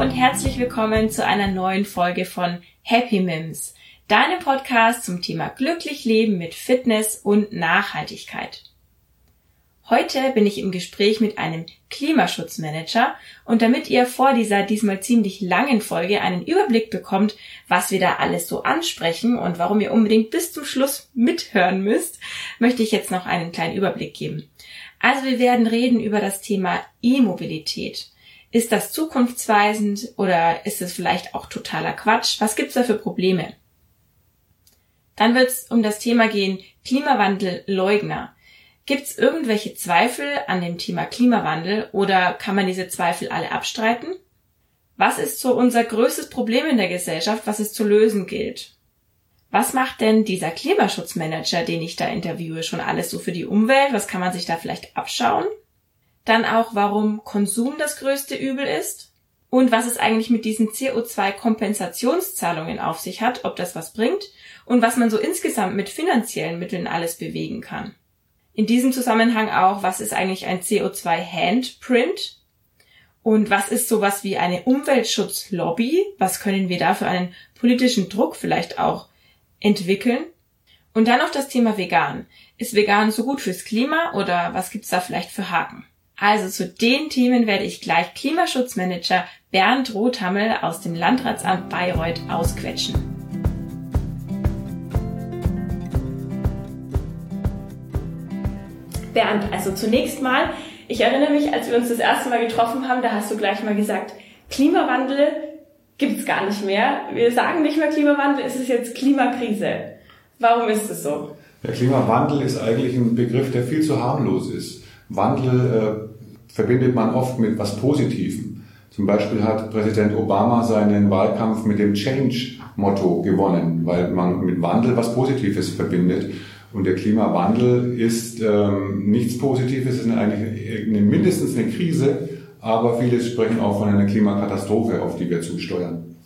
und herzlich willkommen zu einer neuen Folge von Happy Mims, deinem Podcast zum Thema glücklich leben mit Fitness und Nachhaltigkeit. Heute bin ich im Gespräch mit einem Klimaschutzmanager und damit ihr vor dieser diesmal ziemlich langen Folge einen Überblick bekommt, was wir da alles so ansprechen und warum ihr unbedingt bis zum Schluss mithören müsst, möchte ich jetzt noch einen kleinen Überblick geben. Also wir werden reden über das Thema E-Mobilität. Ist das zukunftsweisend oder ist es vielleicht auch totaler Quatsch? Was gibt's da für Probleme? Dann wird es um das Thema gehen Klimawandelleugner. Gibt es irgendwelche Zweifel an dem Thema Klimawandel oder kann man diese Zweifel alle abstreiten? Was ist so unser größtes Problem in der Gesellschaft, was es zu lösen gilt? Was macht denn dieser Klimaschutzmanager, den ich da interviewe, schon alles so für die Umwelt? Was kann man sich da vielleicht abschauen? Dann auch, warum Konsum das größte Übel ist? Und was es eigentlich mit diesen CO2-Kompensationszahlungen auf sich hat, ob das was bringt und was man so insgesamt mit finanziellen Mitteln alles bewegen kann. In diesem Zusammenhang auch, was ist eigentlich ein CO2-Handprint? Und was ist sowas wie eine Umweltschutzlobby? Was können wir da für einen politischen Druck vielleicht auch entwickeln? Und dann noch das Thema vegan. Ist vegan so gut fürs Klima oder was gibt's da vielleicht für Haken? Also zu den Themen werde ich gleich Klimaschutzmanager Bernd Rothammel aus dem Landratsamt Bayreuth ausquetschen. Bernd, also zunächst mal, ich erinnere mich, als wir uns das erste Mal getroffen haben, da hast du gleich mal gesagt, Klimawandel gibt's gar nicht mehr. Wir sagen nicht mehr Klimawandel, es ist jetzt Klimakrise. Warum ist es so? Der Klimawandel ist eigentlich ein Begriff, der viel zu harmlos ist. Wandel äh, verbindet man oft mit was Positivem. Zum Beispiel hat Präsident Obama seinen Wahlkampf mit dem Change-Motto gewonnen, weil man mit Wandel was Positives verbindet. Und der Klimawandel ist ähm, nichts Positives, es ist eigentlich eine, mindestens eine Krise, aber viele sprechen auch von einer Klimakatastrophe, auf die wir zusteuern.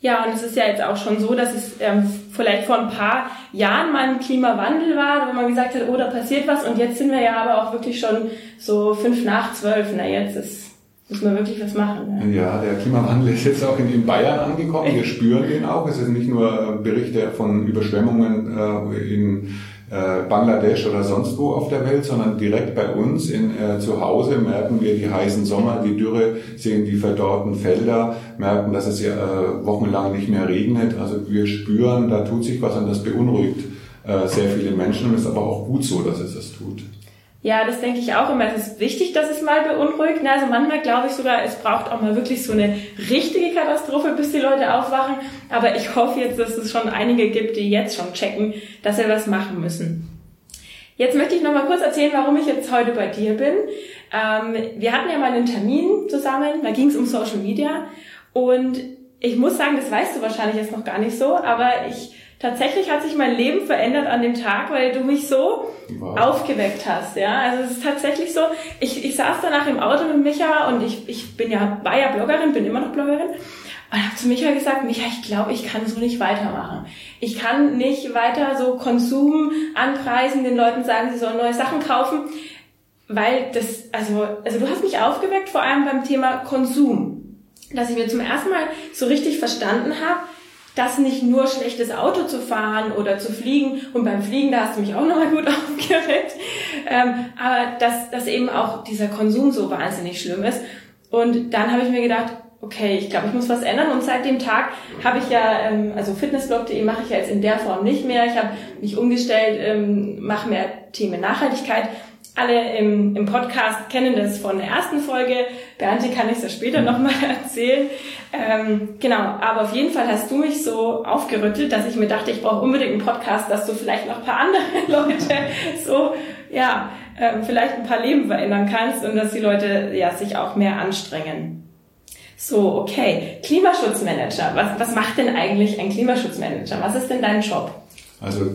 Ja, und es ist ja jetzt auch schon so, dass es ähm, vielleicht vor ein paar Jahren mal ein Klimawandel war, wo man gesagt hat, oh, da passiert was. Und jetzt sind wir ja aber auch wirklich schon so fünf nach zwölf. Na, jetzt ist, müssen wir wirklich was machen. Ne? Ja, der Klimawandel ist jetzt auch in, in Bayern angekommen. Wir spüren den auch. Es sind nicht nur Berichte von Überschwemmungen äh, in äh, Bangladesch oder sonst wo auf der Welt, sondern direkt bei uns in, äh, zu Hause merken wir die heißen Sommer, die Dürre, sehen die verdorrten Felder, merken, dass es ja äh, wochenlang nicht mehr regnet. Also wir spüren, da tut sich was und das beunruhigt äh, sehr viele Menschen und ist aber auch gut so, dass es das tut. Ja, das denke ich auch immer. Es ist wichtig, dass es mal beunruhigt. Also manchmal glaube ich sogar, es braucht auch mal wirklich so eine richtige Katastrophe, bis die Leute aufwachen. Aber ich hoffe jetzt, dass es schon einige gibt, die jetzt schon checken, dass wir was machen müssen. Jetzt möchte ich noch mal kurz erzählen, warum ich jetzt heute bei dir bin. Ähm, wir hatten ja mal einen Termin zusammen, da ging es um Social Media. Und ich muss sagen, das weißt du wahrscheinlich jetzt noch gar nicht so, aber ich tatsächlich hat sich mein Leben verändert an dem Tag, weil du mich so wow. aufgeweckt hast. Ja, also es ist tatsächlich so. Ich, ich saß danach im Auto mit Micha und ich, ich bin ja, war ja Bloggerin, bin immer noch Bloggerin. Und habe zu Micha gesagt, Micha, ich glaube, ich kann so nicht weitermachen. Ich kann nicht weiter so Konsum anpreisen, den Leuten sagen, sie sollen neue Sachen kaufen, weil das, also, also du hast mich aufgeweckt, vor allem beim Thema Konsum. Dass ich mir zum ersten Mal so richtig verstanden habe, das nicht nur schlechtes Auto zu fahren oder zu fliegen und beim Fliegen, da hast du mich auch nochmal gut aufgeregt, ähm, aber dass, dass eben auch dieser Konsum so wahnsinnig schlimm ist. Und dann habe ich mir gedacht, okay, ich glaube, ich muss was ändern. Und seit dem Tag habe ich ja, ähm, also fitnessblog.de mache ich ja jetzt in der Form nicht mehr. Ich habe mich umgestellt, ähm, mache mehr Themen Nachhaltigkeit alle im, im Podcast kennen das von der ersten Folge. Bernte kann ich es ja später nochmal erzählen. Ähm, genau, aber auf jeden Fall hast du mich so aufgerüttelt, dass ich mir dachte, ich brauche unbedingt einen Podcast, dass du vielleicht noch ein paar andere Leute so, ja, ähm, vielleicht ein paar Leben verändern kannst und dass die Leute ja sich auch mehr anstrengen. So, okay. Klimaschutzmanager. Was, was macht denn eigentlich ein Klimaschutzmanager? Was ist denn dein Job? Also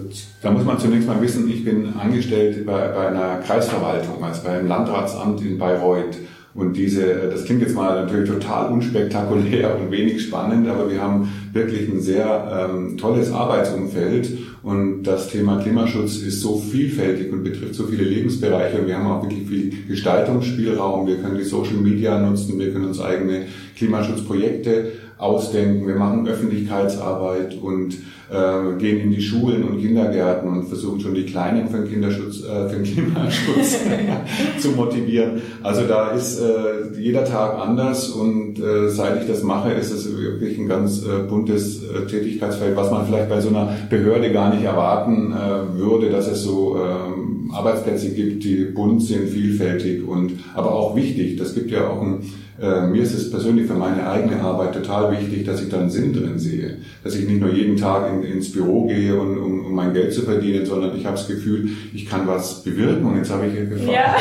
da muss man zunächst mal wissen, ich bin angestellt bei, bei einer Kreisverwaltung, also beim Landratsamt in Bayreuth. Und diese, das klingt jetzt mal natürlich total unspektakulär und wenig spannend, aber wir haben wirklich ein sehr ähm, tolles Arbeitsumfeld und das Thema Klimaschutz ist so vielfältig und betrifft so viele Lebensbereiche und wir haben auch wirklich viel Gestaltungsspielraum. Wir können die Social Media nutzen, wir können uns eigene Klimaschutzprojekte ausdenken, wir machen Öffentlichkeitsarbeit und äh, gehen in die Schulen und Kindergärten und versuchen schon die Kleinen für den Kinderschutz, äh, für den Klimaschutz zu motivieren. Also da ist äh, jeder Tag anders und äh, seit ich das mache, ist es wirklich ein ganz äh, buntes äh, Tätigkeitsfeld, was man vielleicht bei so einer Behörde gar nicht erwarten äh, würde, dass es so äh, Arbeitsplätze gibt, die bunt sind, vielfältig und aber auch wichtig. Das gibt ja auch ein äh, mir ist es persönlich für meine eigene Arbeit total wichtig, dass ich da einen Sinn drin sehe. Dass ich nicht nur jeden Tag in, ins Büro gehe, und, um, um mein Geld zu verdienen, sondern ich habe das Gefühl, ich kann was bewirken. Und jetzt habe ich erfahren, ja.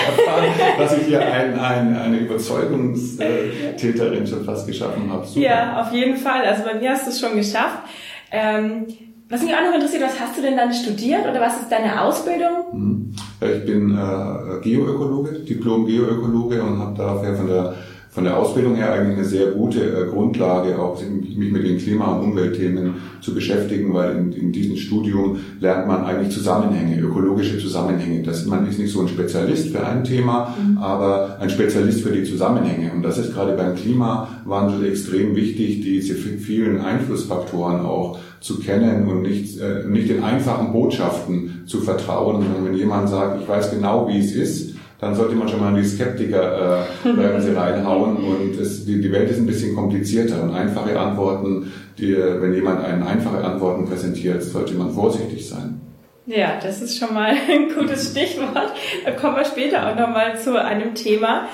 dass ich hier ein, ein, eine Überzeugungstäterin schon fast geschaffen habe. Super. Ja, auf jeden Fall. Also bei mir hast du es schon geschafft. Ähm, was mich auch noch interessiert, was hast du denn dann studiert oder was ist deine Ausbildung? Hm. Ich bin äh, Geoökologe, Diplom-Geoökologe und habe dafür von der von der Ausbildung her eigentlich eine sehr gute äh, Grundlage, auch mich mit den Klima- und Umweltthemen zu beschäftigen, weil in, in, diesem Studium lernt man eigentlich Zusammenhänge, ökologische Zusammenhänge. Das, man ist nicht so ein Spezialist für ein Thema, mhm. aber ein Spezialist für die Zusammenhänge. Und das ist gerade beim Klimawandel extrem wichtig, diese vielen Einflussfaktoren auch zu kennen und nicht, äh, nicht den einfachen Botschaften zu vertrauen. Und wenn jemand sagt, ich weiß genau, wie es ist, dann sollte man schon mal in die Skeptiker-Bremse äh, reinhauen. Und es, die, die Welt ist ein bisschen komplizierter und einfache Antworten, die, wenn jemand einen einfache Antworten präsentiert, sollte man vorsichtig sein. Ja, das ist schon mal ein gutes Stichwort. Da kommen wir später auch nochmal zu einem Thema.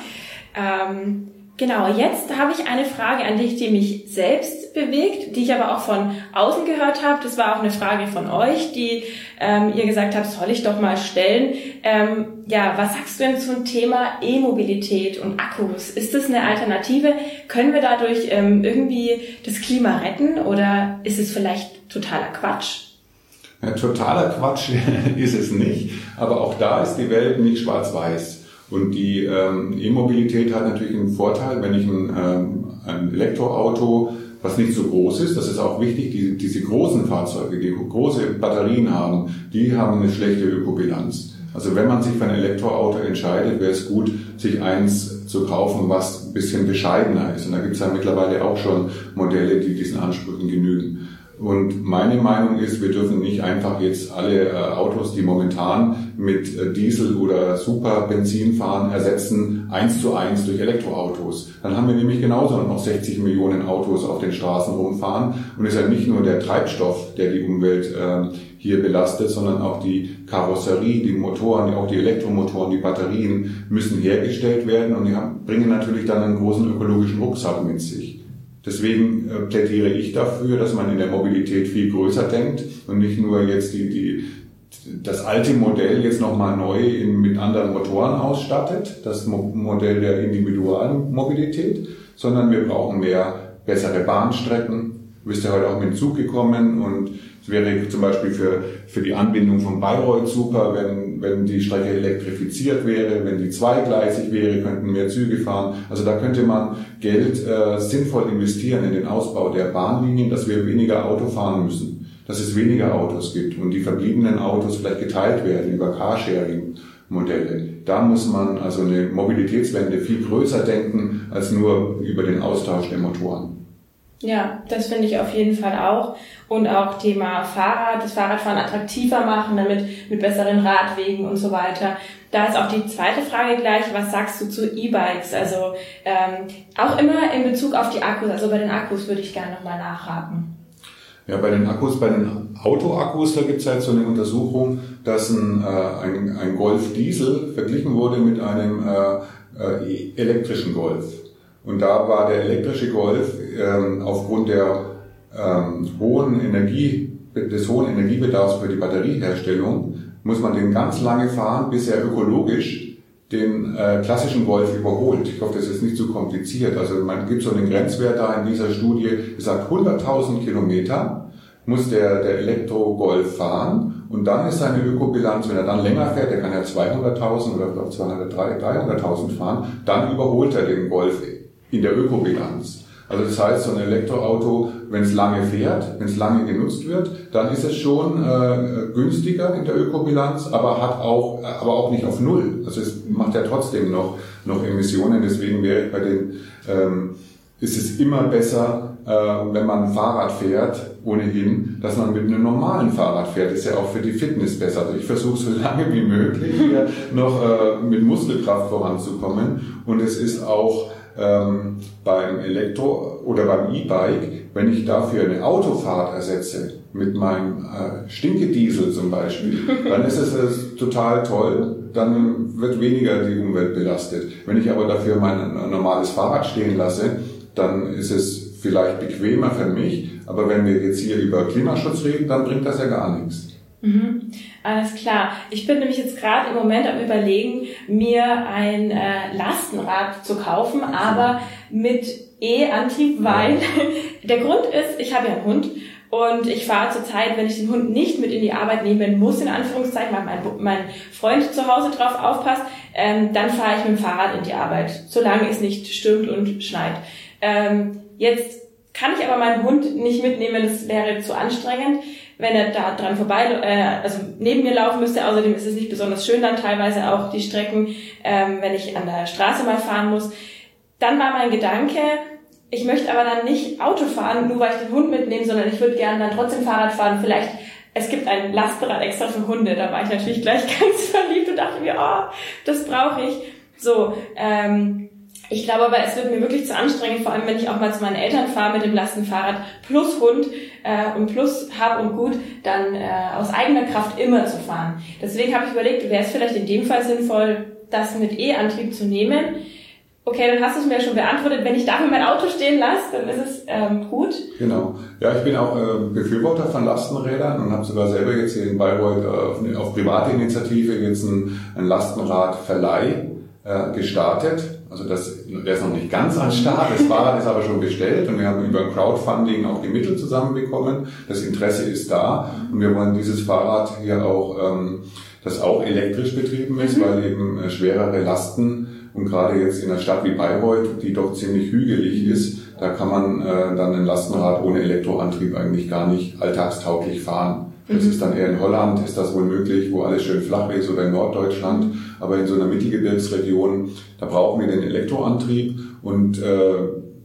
Ähm, Genau, jetzt habe ich eine Frage an dich, die mich selbst bewegt, die ich aber auch von außen gehört habe. Das war auch eine Frage von euch, die ähm, ihr gesagt habt, soll ich doch mal stellen. Ähm, ja, was sagst du denn zum Thema E-Mobilität und Akkus? Ist das eine Alternative? Können wir dadurch ähm, irgendwie das Klima retten oder ist es vielleicht totaler Quatsch? Ja, totaler Quatsch ist es nicht, aber auch da ist die Welt nicht schwarz-weiß. Und die ähm, E-Mobilität hat natürlich einen Vorteil, wenn ich ein, ähm, ein Elektroauto, was nicht so groß ist, das ist auch wichtig, die, diese großen Fahrzeuge, die große Batterien haben, die haben eine schlechte Ökobilanz. Also wenn man sich für ein Elektroauto entscheidet, wäre es gut, sich eins zu kaufen, was ein bisschen bescheidener ist. Und da gibt es ja mittlerweile auch schon Modelle, die diesen Ansprüchen genügen. Und meine Meinung ist, wir dürfen nicht einfach jetzt alle äh, Autos, die momentan mit äh, Diesel oder Superbenzin fahren, ersetzen eins zu eins durch Elektroautos. Dann haben wir nämlich genauso noch 60 Millionen Autos auf den Straßen rumfahren. Und es ist ja nicht nur der Treibstoff, der die Umwelt äh, hier belastet, sondern auch die Karosserie, die Motoren, auch die Elektromotoren, die Batterien müssen hergestellt werden und die haben, bringen natürlich dann einen großen ökologischen Rucksack mit sich. Deswegen äh, plädiere ich dafür, dass man in der Mobilität viel größer denkt und nicht nur jetzt die, die, das alte Modell jetzt nochmal neu in, mit anderen Motoren ausstattet, das Modell der Individualmobilität, sondern wir brauchen mehr bessere Bahnstrecken. Du bist ja heute auch mit dem Zug gekommen und es wäre zum Beispiel für, für die Anbindung von Bayreuth super, wenn, wenn die Strecke elektrifiziert wäre, wenn die zweigleisig wäre, könnten mehr Züge fahren. Also da könnte man Geld äh, sinnvoll investieren in den Ausbau der Bahnlinien, dass wir weniger Auto fahren müssen, dass es weniger Autos gibt und die verbliebenen Autos vielleicht geteilt werden über Carsharing. Modelle. Da muss man also eine Mobilitätswende viel größer denken als nur über den Austausch der Motoren. Ja, das finde ich auf jeden Fall auch. Und auch Thema Fahrrad, das Fahrradfahren attraktiver machen, damit mit besseren Radwegen und so weiter. Da ist auch die zweite Frage gleich, was sagst du zu E-Bikes? Also ähm, auch immer in Bezug auf die Akkus, also bei den Akkus würde ich gerne nochmal nachhaken. Ja, bei den Akkus, bei den Autoakkus, da gibt es halt so eine Untersuchung, dass ein, äh, ein, ein Golf Diesel verglichen wurde mit einem äh, äh, elektrischen Golf. Und da war der elektrische Golf ähm, aufgrund der ähm, hohen Energie, des hohen Energiebedarfs für die Batterieherstellung, muss man den ganz lange fahren, bis er ökologisch den äh, klassischen Golf überholt. Ich hoffe, das ist nicht zu kompliziert. Also man gibt so einen Grenzwert da in dieser Studie, gesagt 100.000 Kilometer muss der, der Elektro-Golf fahren Und dann ist seine Ökobilanz, wenn er dann länger fährt, der kann ja 200.000 oder glaube 300.000 fahren, dann überholt er den Golf in der Ökobilanz. Also das heißt, so ein Elektroauto, wenn es lange fährt, wenn es lange genutzt wird, dann ist es schon äh, günstiger in der Ökobilanz, aber hat auch, aber auch nicht auf Null. Also es macht ja trotzdem noch, noch Emissionen. Deswegen wäre ich bei den, ähm, ist es immer besser, äh, wenn man Fahrrad fährt, ohnehin, dass man mit einem normalen Fahrrad fährt. Ist ja auch für die Fitness besser. Also ich versuche so lange wie möglich hier noch äh, mit Muskelkraft voranzukommen. Und es ist auch ähm, beim Elektro- oder beim E-Bike, wenn ich dafür eine Autofahrt ersetze, mit meinem äh, Stinkediesel zum Beispiel, dann ist es äh, total toll, dann wird weniger die Umwelt belastet. Wenn ich aber dafür mein normales Fahrrad stehen lasse, dann ist es vielleicht bequemer für mich, aber wenn wir jetzt hier über Klimaschutz reden, dann bringt das ja gar nichts. Mhm. Alles klar. Ich bin nämlich jetzt gerade im Moment am überlegen, mir ein äh, Lastenrad zu kaufen, aber mit E-Antrieb, weil der Grund ist, ich habe ja einen Hund und ich fahre zurzeit, wenn ich den Hund nicht mit in die Arbeit nehmen muss, in Anführungszeichen, weil mein, mein Freund zu Hause drauf aufpasst, ähm, dann fahre ich mit dem Fahrrad in die Arbeit, solange es nicht stürmt und schneit. Ähm, jetzt kann ich aber meinen Hund nicht mitnehmen, das wäre zu anstrengend wenn er da dran vorbei, äh, also neben mir laufen müsste. Außerdem ist es nicht besonders schön dann teilweise auch die Strecken, ähm, wenn ich an der Straße mal fahren muss. Dann war mein Gedanke, ich möchte aber dann nicht Auto fahren, nur weil ich den Hund mitnehme, sondern ich würde gerne dann trotzdem Fahrrad fahren. Vielleicht, es gibt ein Lastenrad extra für Hunde. Da war ich natürlich gleich ganz verliebt und dachte mir, oh, das brauche ich. So, ähm, ich glaube aber, es wird mir wirklich zu anstrengend, vor allem wenn ich auch mal zu meinen Eltern fahre mit dem Lastenfahrrad plus Hund äh, und plus Hab und Gut, dann äh, aus eigener Kraft immer zu fahren. Deswegen habe ich überlegt, wäre es vielleicht in dem Fall sinnvoll, das mit E-Antrieb zu nehmen. Okay, dann hast du es mir ja schon beantwortet. Wenn ich dafür mein Auto stehen lasse, dann ist es ähm, gut. Genau. Ja, ich bin auch äh, Befürworter von Lastenrädern und habe sogar selber jetzt hier in Bayreuth äh, auf, auf private Initiative jetzt ein, ein Lastenradverleih äh, gestartet also das, der ist noch nicht ganz an Start, das Fahrrad ist aber schon bestellt und wir haben über Crowdfunding auch die Mittel zusammenbekommen. Das Interesse ist da und wir wollen dieses Fahrrad hier auch, ähm, das auch elektrisch betrieben ist, mhm. weil eben äh, schwerere Lasten und gerade jetzt in einer Stadt wie Bayreuth, die doch ziemlich hügelig ist, da kann man äh, dann ein Lastenrad ohne Elektroantrieb eigentlich gar nicht alltagstauglich fahren. Das mhm. ist dann eher in Holland, ist das wohl möglich, wo alles schön flach ist oder in Norddeutschland. Aber in so einer Mittelgebirgsregion, da brauchen wir den Elektroantrieb und äh,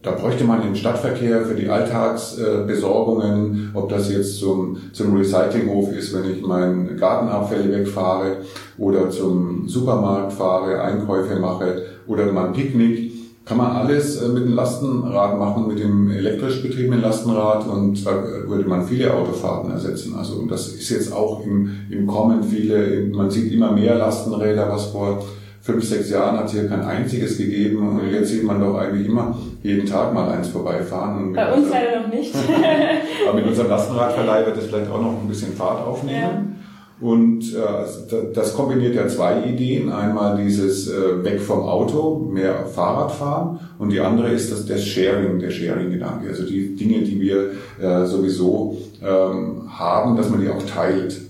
da bräuchte man den Stadtverkehr für die Alltagsbesorgungen, ob das jetzt zum, zum Recyclinghof ist, wenn ich meine Gartenabfälle wegfahre oder zum Supermarkt fahre, Einkäufe mache oder mal ein Picknick kann man alles äh, mit dem Lastenrad machen, mit dem elektrisch betriebenen Lastenrad und da würde man viele Autofahrten ersetzen. Also und das ist jetzt auch im, im Kommen viele, man sieht immer mehr Lastenräder, was vor fünf, sechs Jahren hat es hier kein einziges gegeben und jetzt sieht man doch eigentlich immer jeden Tag mal eins vorbeifahren. Bei uns leider noch nicht. aber mit unserem Lastenradverleih wird es vielleicht auch noch ein bisschen Fahrt aufnehmen. Ja. Und äh, das kombiniert ja zwei Ideen. Einmal dieses äh, weg vom Auto, mehr Fahrrad fahren und die andere ist das, das Sharing, der Sharing-Gedanke. Also die Dinge, die wir äh, sowieso ähm, haben, dass man die auch teilt.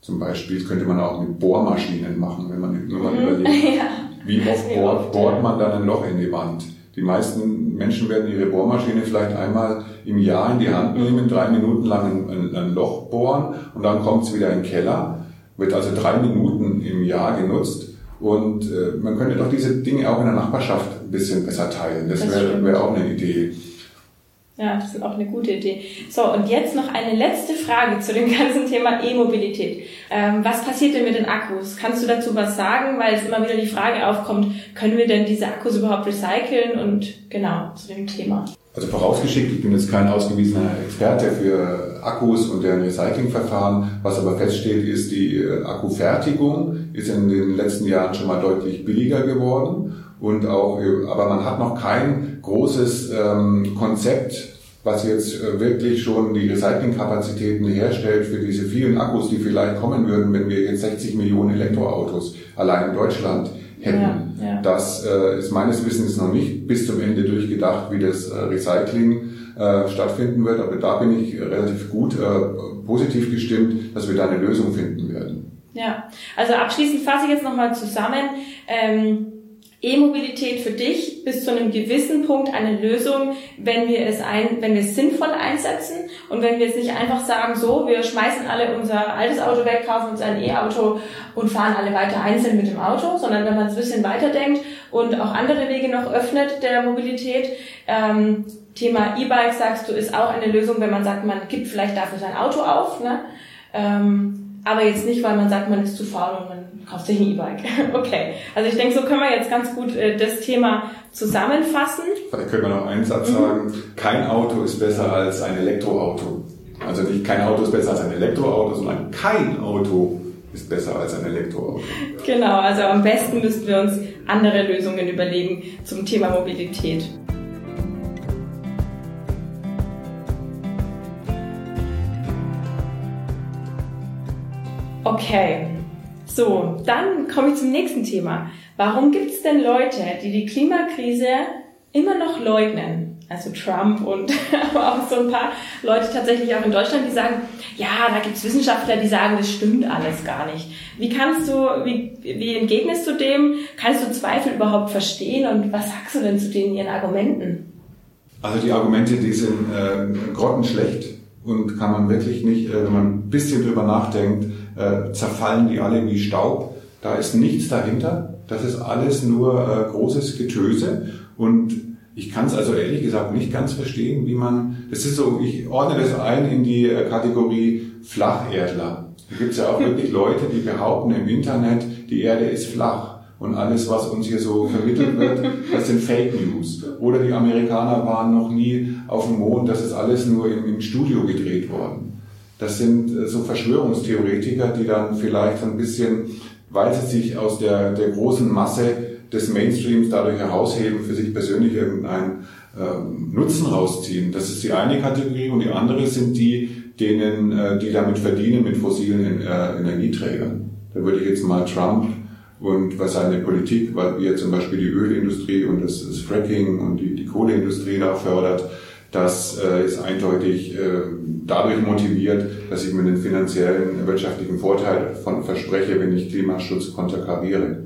Zum Beispiel könnte man auch mit Bohrmaschinen machen, wenn man, wenn man mhm. überlegt, ja. wie oft bohrt, bohrt man dann ein Loch in die Wand. Die meisten Menschen werden ihre Bohrmaschine vielleicht einmal im Jahr in die Hand nehmen, drei Minuten lang ein, ein Loch bohren und dann kommt es wieder in den Keller. Wird also drei Minuten im Jahr genutzt. Und äh, man könnte doch diese Dinge auch in der Nachbarschaft ein bisschen besser teilen. Das, das wäre wär auch eine Idee. Ja, das ist auch eine gute Idee. So, und jetzt noch eine letzte Frage zu dem ganzen Thema E-Mobilität. Ähm, was passiert denn mit den Akkus? Kannst du dazu was sagen? Weil es immer wieder die Frage aufkommt, können wir denn diese Akkus überhaupt recyceln? Und genau, zu dem Thema. Also vorausgeschickt, ich bin jetzt kein ausgewiesener Experte für Akkus und deren Recyclingverfahren. Was aber feststeht, ist, die äh, Akkufertigung ist in den letzten Jahren schon mal deutlich billiger geworden und auch, aber man hat noch kein großes ähm, Konzept, was jetzt äh, wirklich schon die Recyclingkapazitäten herstellt für diese vielen Akkus, die vielleicht kommen würden, wenn wir jetzt 60 Millionen Elektroautos allein in Deutschland hätten. Ja, ja. Das äh, ist meines Wissens noch nicht bis zum Ende durchgedacht, wie das äh, Recycling äh, stattfinden wird. Aber da bin ich relativ gut äh, positiv gestimmt, dass wir da eine Lösung finden werden. Ja, also abschließend fasse ich jetzt nochmal zusammen. Ähm E-Mobilität für dich bis zu einem gewissen Punkt eine Lösung, wenn wir es ein, wenn wir es sinnvoll einsetzen und wenn wir es nicht einfach sagen, so, wir schmeißen alle unser altes Auto weg, kaufen uns ein E-Auto und fahren alle weiter einzeln mit dem Auto, sondern wenn man es ein bisschen weiterdenkt und auch andere Wege noch öffnet der Mobilität. Ähm, Thema E-Bike, sagst du, ist auch eine Lösung, wenn man sagt, man gibt vielleicht dafür sein Auto auf, ne? Ähm, aber jetzt nicht, weil man sagt, man ist zu faul und man kauft sich ein E-Bike. okay. Also ich denke, so können wir jetzt ganz gut äh, das Thema zusammenfassen. Vielleicht können wir noch einen Satz mhm. sagen. Kein Auto ist besser als ein Elektroauto. Also nicht kein Auto ist besser als ein Elektroauto, sondern kein Auto ist besser als ein Elektroauto. Genau, also am besten müssten wir uns andere Lösungen überlegen zum Thema Mobilität. Okay, so, dann komme ich zum nächsten Thema. Warum gibt es denn Leute, die die Klimakrise immer noch leugnen? Also Trump und aber auch so ein paar Leute tatsächlich auch in Deutschland, die sagen, ja, da gibt es Wissenschaftler, die sagen, das stimmt alles gar nicht. Wie kannst du, wie, wie entgegnest du dem? Kannst du Zweifel überhaupt verstehen und was sagst du denn zu denen ihren Argumenten? Also die Argumente, die sind äh, grottenschlecht und kann man wirklich nicht, äh, wenn man ein bisschen drüber nachdenkt, äh, zerfallen die alle wie Staub. Da ist nichts dahinter. Das ist alles nur äh, großes Getöse. Und ich kann es also ehrlich gesagt nicht ganz verstehen, wie man, das ist so, ich ordne das ein in die äh, Kategorie Flacherdler. Da gibt es ja auch wirklich Leute, die behaupten im Internet, die Erde ist flach. Und alles, was uns hier so vermittelt wird, das sind Fake News. Oder die Amerikaner waren noch nie auf dem Mond, das ist alles nur im, im Studio gedreht worden. Das sind äh, so Verschwörungstheoretiker, die dann vielleicht ein bisschen, weil sie sich aus der, der großen Masse des Mainstreams dadurch herausheben, für sich persönlich irgendeinen ähm, Nutzen rausziehen. Das ist die eine Kategorie und die andere sind die, denen, äh, die damit verdienen mit fossilen äh, Energieträgern. Da würde ich jetzt mal Trump und was seine Politik, wie er zum Beispiel die Ölindustrie und das, das Fracking und die, die Kohleindustrie da fördert, das äh, ist eindeutig äh, dadurch motiviert, dass ich mir den finanziellen, wirtschaftlichen Vorteil von verspreche, wenn ich Klimaschutz konterkariere.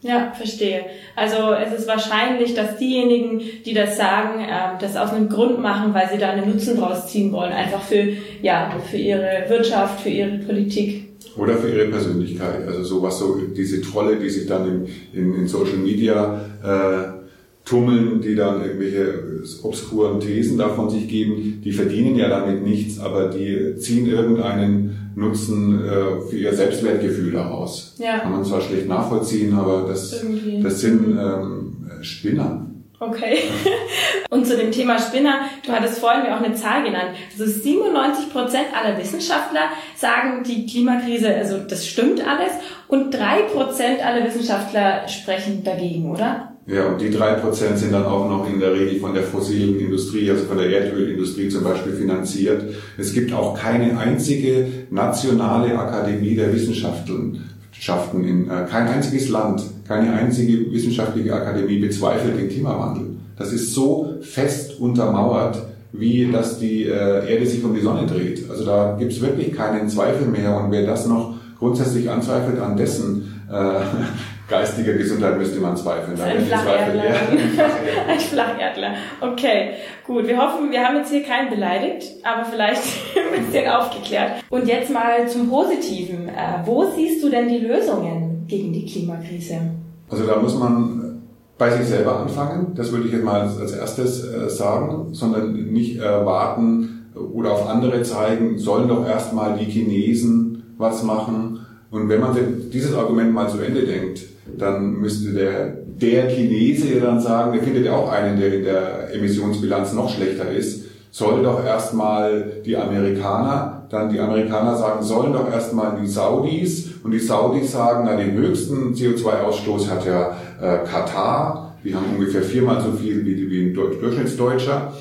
Ja, verstehe. Also es ist wahrscheinlich, dass diejenigen, die das sagen, äh, das aus einem Grund machen, weil sie da einen Nutzen draus ziehen wollen, einfach für ja für ihre Wirtschaft, für ihre Politik. Oder für ihre Persönlichkeit. Also sowas so diese Trolle, die sich dann in, in, in Social Media äh, tummeln, die dann irgendwelche obskuren Thesen davon sich geben, die verdienen ja damit nichts, aber die ziehen irgendeinen Nutzen äh, für ihr Selbstwertgefühl daraus. Ja. Kann man zwar schlecht nachvollziehen, aber das, das sind ähm, Spinner. Okay. Und zu dem Thema Spinner, du hattest vorhin mir auch eine Zahl genannt. Also 97 Prozent aller Wissenschaftler sagen, die Klimakrise, also das stimmt alles. Und drei Prozent aller Wissenschaftler sprechen dagegen, oder? Ja, und die drei Prozent sind dann auch noch in der Regel von der fossilen Industrie, also von der Erdölindustrie zum Beispiel finanziert. Es gibt auch keine einzige nationale Akademie der Wissenschaften, in, äh, kein einziges Land, keine einzige wissenschaftliche Akademie bezweifelt den Klimawandel. Das ist so fest untermauert, wie dass die äh, Erde sich um die Sonne dreht. Also da gibt es wirklich keinen Zweifel mehr. Und wer das noch grundsätzlich anzweifelt, an dessen äh, geistiger Gesundheit müsste man zweifeln. Ein Flacherdler. Ein Flacherdler. Okay, gut. Wir hoffen, wir haben jetzt hier keinen beleidigt, aber vielleicht ein bisschen aufgeklärt. Und jetzt mal zum Positiven. Äh, wo siehst du denn die Lösungen gegen die Klimakrise? Also da muss man bei sich selber anfangen. Das würde ich jetzt mal als erstes äh, sagen, sondern nicht warten oder auf andere zeigen, sollen doch erstmal die Chinesen was machen. Und wenn man dieses Argument mal zu Ende denkt, dann müsste der, der Chinese dann sagen, der findet ja auch einen, der in der Emissionsbilanz noch schlechter ist, soll doch erstmal die Amerikaner, dann die Amerikaner sagen, sollen doch erstmal die Saudis. Und die Saudis sagen, na den höchsten CO2-Ausstoß hat ja äh, Katar, die haben ungefähr viermal so viel wie, wie ein Durchschnittsdeutscher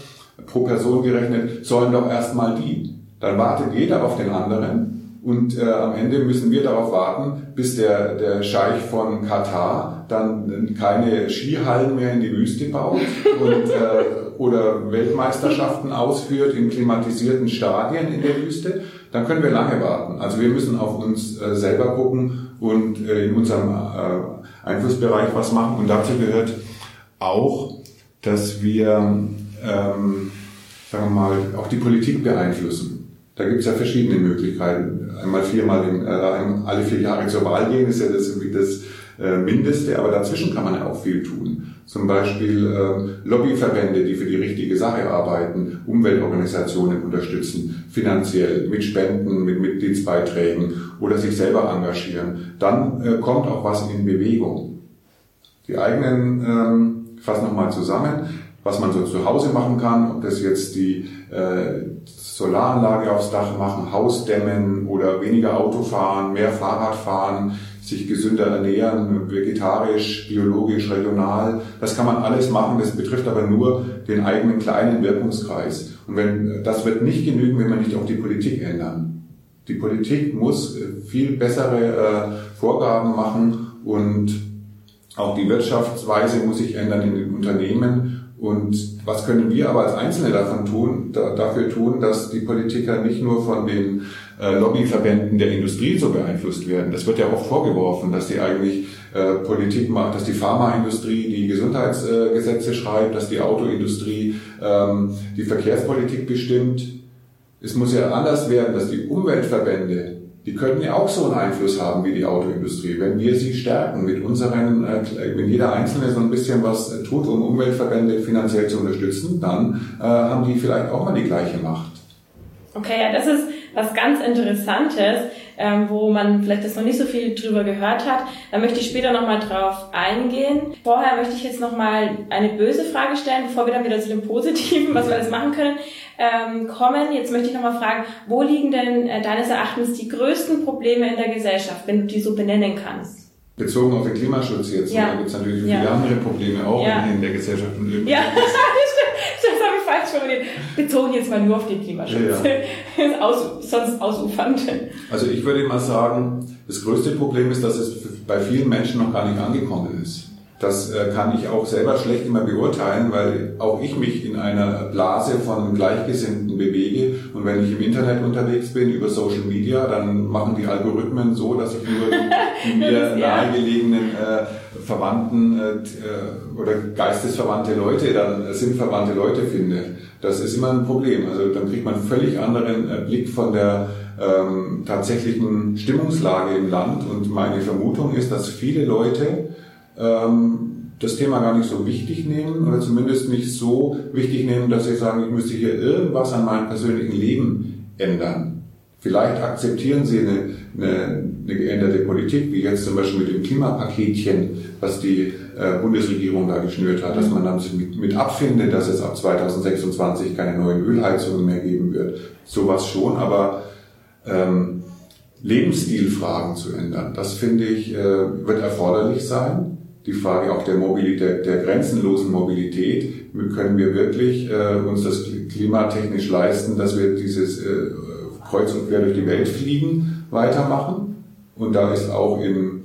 pro Person gerechnet, sollen doch erstmal die. Dann wartet jeder auf den anderen Und äh, am Ende müssen wir darauf warten, bis der, der Scheich von Katar dann keine Skihallen mehr in die Wüste baut und, äh, oder Weltmeisterschaften ausführt in klimatisierten Stadien in der Wüste. Dann können wir lange warten. Also wir müssen auf uns äh, selber gucken und äh, in unserem äh, Einflussbereich was machen. Und dazu gehört auch, dass wir, ähm, sagen wir mal, auch die Politik beeinflussen. Da gibt es ja verschiedene Möglichkeiten. Einmal viermal in, äh, alle vier Jahre zur Wahl gehen, ist ja das, irgendwie das äh, Mindeste, aber dazwischen kann man ja auch viel tun. Zum Beispiel äh, Lobbyverbände, die für die richtige Sache arbeiten, Umweltorganisationen unterstützen, finanziell, mit Spenden, mit Mitgliedsbeiträgen oder sich selber engagieren. Dann äh, kommt auch was in Bewegung. Die eigenen, ähm, ich fasse nochmal zusammen, was man so zu Hause machen kann, ob das jetzt die äh, Solaranlage aufs Dach machen, Haus dämmen oder weniger Auto fahren, mehr Fahrrad fahren, sich gesünder ernähren, vegetarisch, biologisch, regional. Das kann man alles machen, das betrifft aber nur den eigenen kleinen Wirkungskreis. Und wenn, das wird nicht genügen, wenn wir nicht auch die Politik ändern. Die Politik muss äh, viel bessere äh, Vorgaben machen und auch die Wirtschaftsweise muss sich ändern in den Unternehmen und was können wir aber als Einzelne davon tun, da, dafür tun, dass die Politiker nicht nur von den äh, Lobbyverbänden der Industrie so beeinflusst werden. Das wird ja oft vorgeworfen, dass die eigentlich äh, Politik macht, dass die Pharmaindustrie die Gesundheitsgesetze äh, schreibt, dass die Autoindustrie ähm, die Verkehrspolitik bestimmt. Es muss ja anders werden, dass die Umweltverbände die könnten ja auch so einen Einfluss haben wie die Autoindustrie. Wenn wir sie stärken mit unseren, äh, wenn jeder Einzelne so ein bisschen was tut, um Umweltverbände finanziell zu unterstützen, dann äh, haben die vielleicht auch mal die gleiche Macht. Okay, ja, das ist was ganz Interessantes, ähm, wo man vielleicht das noch nicht so viel drüber gehört hat. Da möchte ich später nochmal drauf eingehen. Vorher möchte ich jetzt nochmal eine böse Frage stellen, bevor wir dann wieder zu dem Positiven, was wir alles machen können, ähm, kommen. Jetzt möchte ich nochmal fragen, wo liegen denn äh, deines Erachtens die größten Probleme in der Gesellschaft, wenn du die so benennen kannst? Bezogen auf den Klimaschutz jetzt, ja. da gibt es natürlich viele ja. andere Probleme auch ja. in der Gesellschaft. ja, das formuliert. Bezogen jetzt mal nur auf den Klimaschutz. Ja. Aus, sonst ausufernd. Also ich würde mal sagen, das größte Problem ist, dass es bei vielen Menschen noch gar nicht angekommen ist. Das äh, kann ich auch selber schlecht immer beurteilen, weil auch ich mich in einer Blase von Gleichgesinnten bewege. Und wenn ich im Internet unterwegs bin über Social Media, dann machen die Algorithmen so, dass ich nur die, mir nahegelegenen äh, Verwandten äh, oder geistesverwandte Leute, dann äh, sinnverwandte Leute finde. Das ist immer ein Problem. Also dann kriegt man einen völlig anderen äh, Blick von der ähm, tatsächlichen Stimmungslage im Land. Und meine Vermutung ist, dass viele Leute ähm, das Thema gar nicht so wichtig nehmen oder zumindest nicht so wichtig nehmen, dass sie sagen, ich müsste hier irgendwas an meinem persönlichen Leben ändern. Vielleicht akzeptieren sie eine, eine, eine geänderte Politik, wie jetzt zum Beispiel mit dem Klimapaketchen, was die äh, Bundesregierung da geschnürt hat, dass man dann sich mit, mit abfindet, dass es ab 2026 keine neuen Ölheizungen mehr geben wird. Sowas schon, aber ähm, Lebensstilfragen zu ändern, das finde ich, äh, wird erforderlich sein die Frage auch der Mobilität, der grenzenlosen Mobilität. Können wir wirklich äh, uns das klimatechnisch leisten, dass wir dieses äh, kreuz und quer durch die Welt fliegen weitermachen? Und da ist auch in,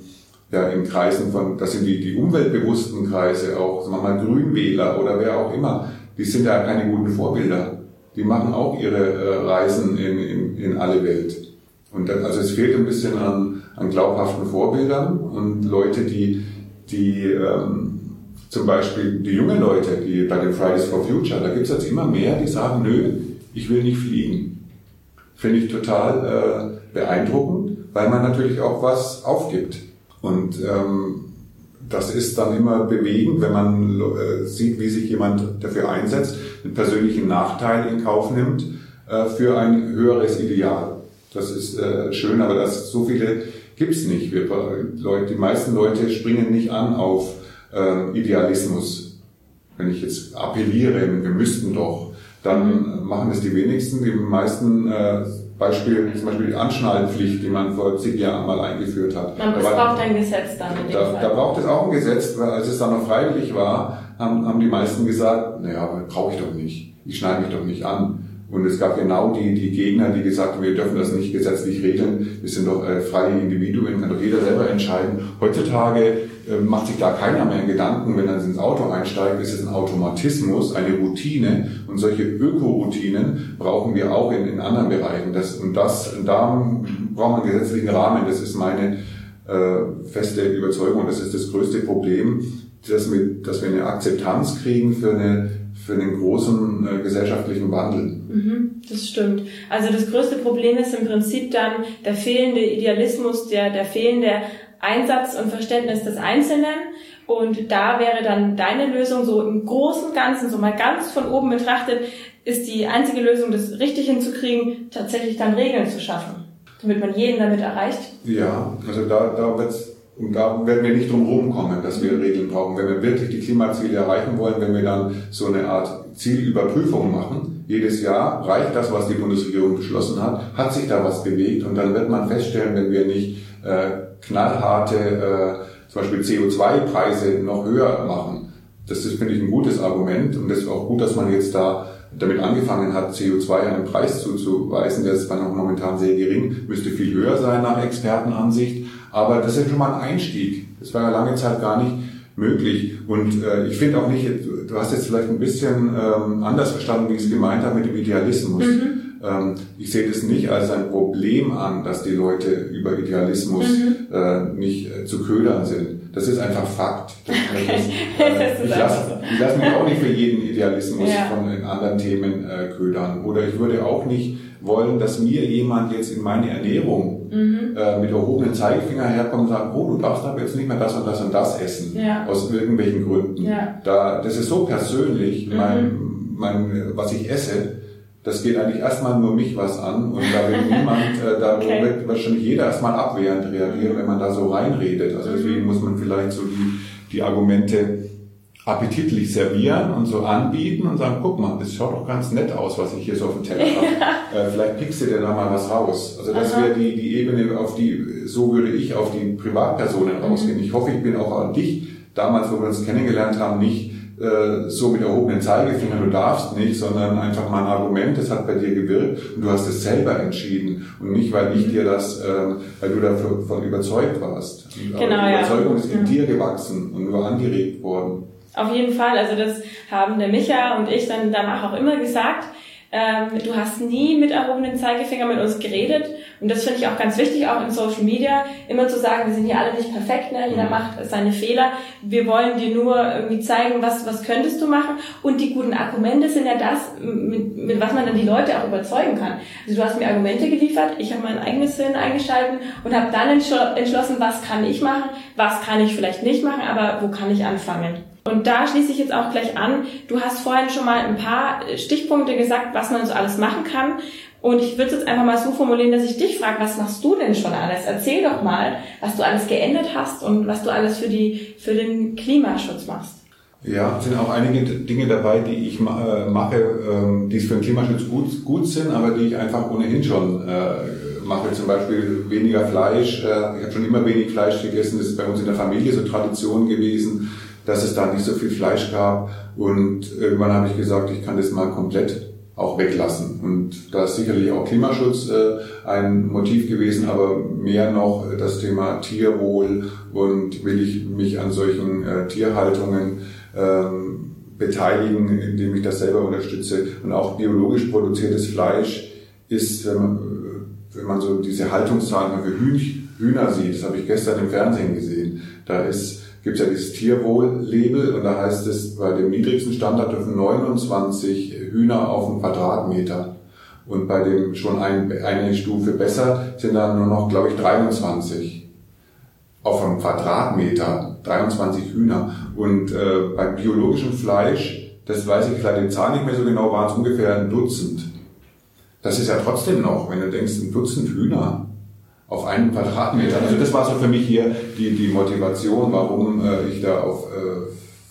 ja, in Kreisen von, das sind die, die umweltbewussten Kreise, auch sagen wir mal Grünwähler oder wer auch immer, die sind da keine guten Vorbilder. Die machen auch ihre äh, Reisen in, in, in alle Welt. Und dann, also es fehlt ein bisschen an, an glaubhaften Vorbildern und Leute, die die ähm, zum Beispiel die jungen Leute, die bei den Fridays for Future, da gibt es jetzt immer mehr, die sagen, nö, ich will nicht fliegen. Finde ich total äh, beeindruckend, weil man natürlich auch was aufgibt. Und ähm, das ist dann immer bewegend, wenn man äh, sieht, wie sich jemand dafür einsetzt, einen persönlichen Nachteil in Kauf nimmt äh, für ein höheres Ideal. Das ist äh, schön, aber dass so viele gibt's nicht. Wir, Leute, die meisten Leute springen nicht an auf äh, Idealismus. Wenn ich jetzt appelliere, wir müssten doch, dann mhm. machen es die wenigsten. Die meisten äh, Beispiel, zum Beispiel die Anschnallenpflicht, die man vor zig Jahren mal eingeführt hat. Man, es braucht ein Gesetz dann. In da, da braucht es auch ein Gesetz, weil als es dann noch freiwillig war, haben, haben die meisten gesagt, naja, brauche ich doch nicht. Ich schneide mich doch nicht an. Und es gab genau die, die Gegner, die gesagt haben, wir dürfen das nicht gesetzlich regeln. Wir sind doch äh, freie Individuen, kann doch jeder selber entscheiden. Heutzutage äh, macht sich da keiner mehr Gedanken, wenn er ins Auto einsteigt, ist es ein Automatismus, eine Routine. Und solche Ökoroutinen brauchen wir auch in, in anderen Bereichen. Das, und das, und da braucht man einen gesetzlichen Rahmen. Das ist meine äh, feste Überzeugung. Das ist das größte Problem, dass wir, dass wir eine Akzeptanz kriegen für eine für den großen äh, gesellschaftlichen Wandel. Mhm, das stimmt. Also das größte Problem ist im Prinzip dann der fehlende Idealismus, der, der fehlende Einsatz und Verständnis des Einzelnen. Und da wäre dann deine Lösung so im großen Ganzen, so mal ganz von oben betrachtet, ist die einzige Lösung, das richtig hinzukriegen, tatsächlich dann Regeln zu schaffen, damit man jeden damit erreicht. Ja, also da, da wird's und da werden wir nicht drum rumkommen, dass wir Regeln brauchen. Wenn wir wirklich die Klimaziele erreichen wollen, wenn wir dann so eine Art Zielüberprüfung machen, jedes Jahr reicht das, was die Bundesregierung beschlossen hat, hat sich da was bewegt und dann wird man feststellen, wenn wir nicht äh, knallharte äh, zum Beispiel CO2-Preise noch höher machen. Das ist, finde ich, ein gutes Argument und das ist auch gut, dass man jetzt da damit angefangen hat, CO2 einen Preis zuzuweisen. Der ist noch momentan sehr gering, müsste viel höher sein nach Expertenansicht. Aber das ist schon mal ein Einstieg. Das war ja lange Zeit gar nicht möglich. Und äh, ich finde auch nicht, du hast jetzt vielleicht ein bisschen ähm, anders verstanden, wie ich es gemeint habe mit dem Idealismus. Mhm. Ähm, ich sehe das nicht als ein Problem an, dass die Leute über Idealismus mhm. äh, nicht äh, zu ködern sind. Das ist einfach Fakt. Das, das, äh, ich lasse lass mich auch nicht für jeden Idealismus ja. von anderen Themen äh, ködern. Oder ich würde auch nicht wollen, dass mir jemand jetzt in meine Ernährung mhm. äh, mit erhobenen Zeigefinger herkommt und sagt, oh, du darfst aber jetzt nicht mehr das und das und das essen, ja. aus irgendwelchen Gründen. Ja. Da, das ist so persönlich, mhm. mein, mein, was ich esse, das geht eigentlich erstmal nur mich was an und da will niemand, äh, da okay. wird wahrscheinlich jeder erstmal abwehrend reagieren, wenn man da so reinredet. Also deswegen mhm. muss man vielleicht so die, die Argumente appetitlich servieren und so anbieten und sagen, guck mal, das schaut doch ganz nett aus, was ich hier so auf dem Teller habe. äh, vielleicht pickst du dir da mal was raus. Also das wäre die, die Ebene, auf die, so würde ich auf die Privatpersonen mhm. rausgehen. Ich hoffe, ich bin auch an dich, damals, wo wir uns kennengelernt haben, nicht äh, so mit erhobenen Zeigefinger, du darfst nicht, sondern einfach mal ein Argument, das hat bei dir gewirkt und du hast es selber entschieden und nicht, weil ich dir das, äh, weil du davon überzeugt warst. Genau, die Überzeugung ja. ist in ja. dir gewachsen und nur angeregt worden. Auf jeden Fall, also das haben der Micha und ich dann danach auch immer gesagt. Ähm, du hast nie mit erhobenen Zeigefinger mit uns geredet. Und das finde ich auch ganz wichtig, auch in Social Media, immer zu sagen, wir sind hier alle nicht perfekt, ne? jeder mhm. macht seine Fehler. Wir wollen dir nur irgendwie zeigen, was, was könntest du machen. Und die guten Argumente sind ja das, mit, mit was man dann die Leute auch überzeugen kann. Also du hast mir Argumente geliefert, ich habe mein eigenes Hirn eingeschalten und habe dann entschlossen, was kann ich machen, was kann ich vielleicht nicht machen, aber wo kann ich anfangen. Und da schließe ich jetzt auch gleich an. Du hast vorhin schon mal ein paar Stichpunkte gesagt, was man so alles machen kann. Und ich würde es jetzt einfach mal so formulieren, dass ich dich frage, was machst du denn schon alles? Erzähl doch mal, was du alles geändert hast und was du alles für, die, für den Klimaschutz machst. Ja, es sind auch einige Dinge dabei, die ich äh, mache, ähm, die für den Klimaschutz gut, gut sind, aber die ich einfach ohnehin schon äh, mache. Zum Beispiel weniger Fleisch. Äh, ich habe schon immer wenig Fleisch gegessen. Das ist bei uns in der Familie so Tradition gewesen dass es da nicht so viel Fleisch gab. Und irgendwann habe ich gesagt, ich kann das mal komplett auch weglassen. Und da ist sicherlich auch Klimaschutz äh, ein Motiv gewesen, aber mehr noch das Thema Tierwohl und will ich mich an solchen äh, Tierhaltungen ähm, beteiligen, indem ich das selber unterstütze. Und auch biologisch produziertes Fleisch ist, man, wenn man so diese Haltungszahlen für Hühner sieht, das habe ich gestern im Fernsehen gesehen, da ist gibt es ja dieses Tierwohl-Label und da heißt es, bei dem niedrigsten Standard dürfen 29 Hühner auf einen Quadratmeter. Und bei dem schon ein, eine Stufe besser sind dann nur noch, glaube ich, 23 auf einem Quadratmeter, 23 Hühner. Und äh, beim biologischen Fleisch, das weiß ich leider die Zahl nicht mehr so genau, waren es ungefähr ein Dutzend. Das ist ja trotzdem noch, wenn du denkst, ein Dutzend Hühner auf einen Quadratmeter. Also das war so für mich hier die, die Motivation, warum äh, ich da auf äh,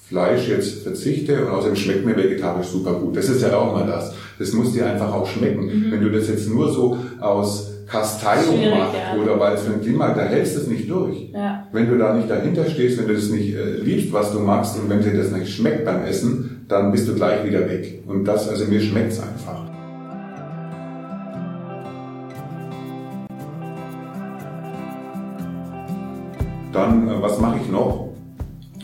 Fleisch jetzt verzichte und außerdem schmeckt mir vegetarisch super gut. Das ist ja auch mal das. Das muss dir einfach auch schmecken. Mhm. Wenn du das jetzt nur so aus Kasteiung machst ja. oder weil es für ein Klima, da hältst du es nicht durch. Ja. Wenn du da nicht dahinter stehst, wenn du das nicht äh, liebst, was du machst und wenn dir das nicht schmeckt beim Essen, dann bist du gleich wieder weg. Und das, also mir schmeckt's einfach. Dann, äh, was mache ich noch?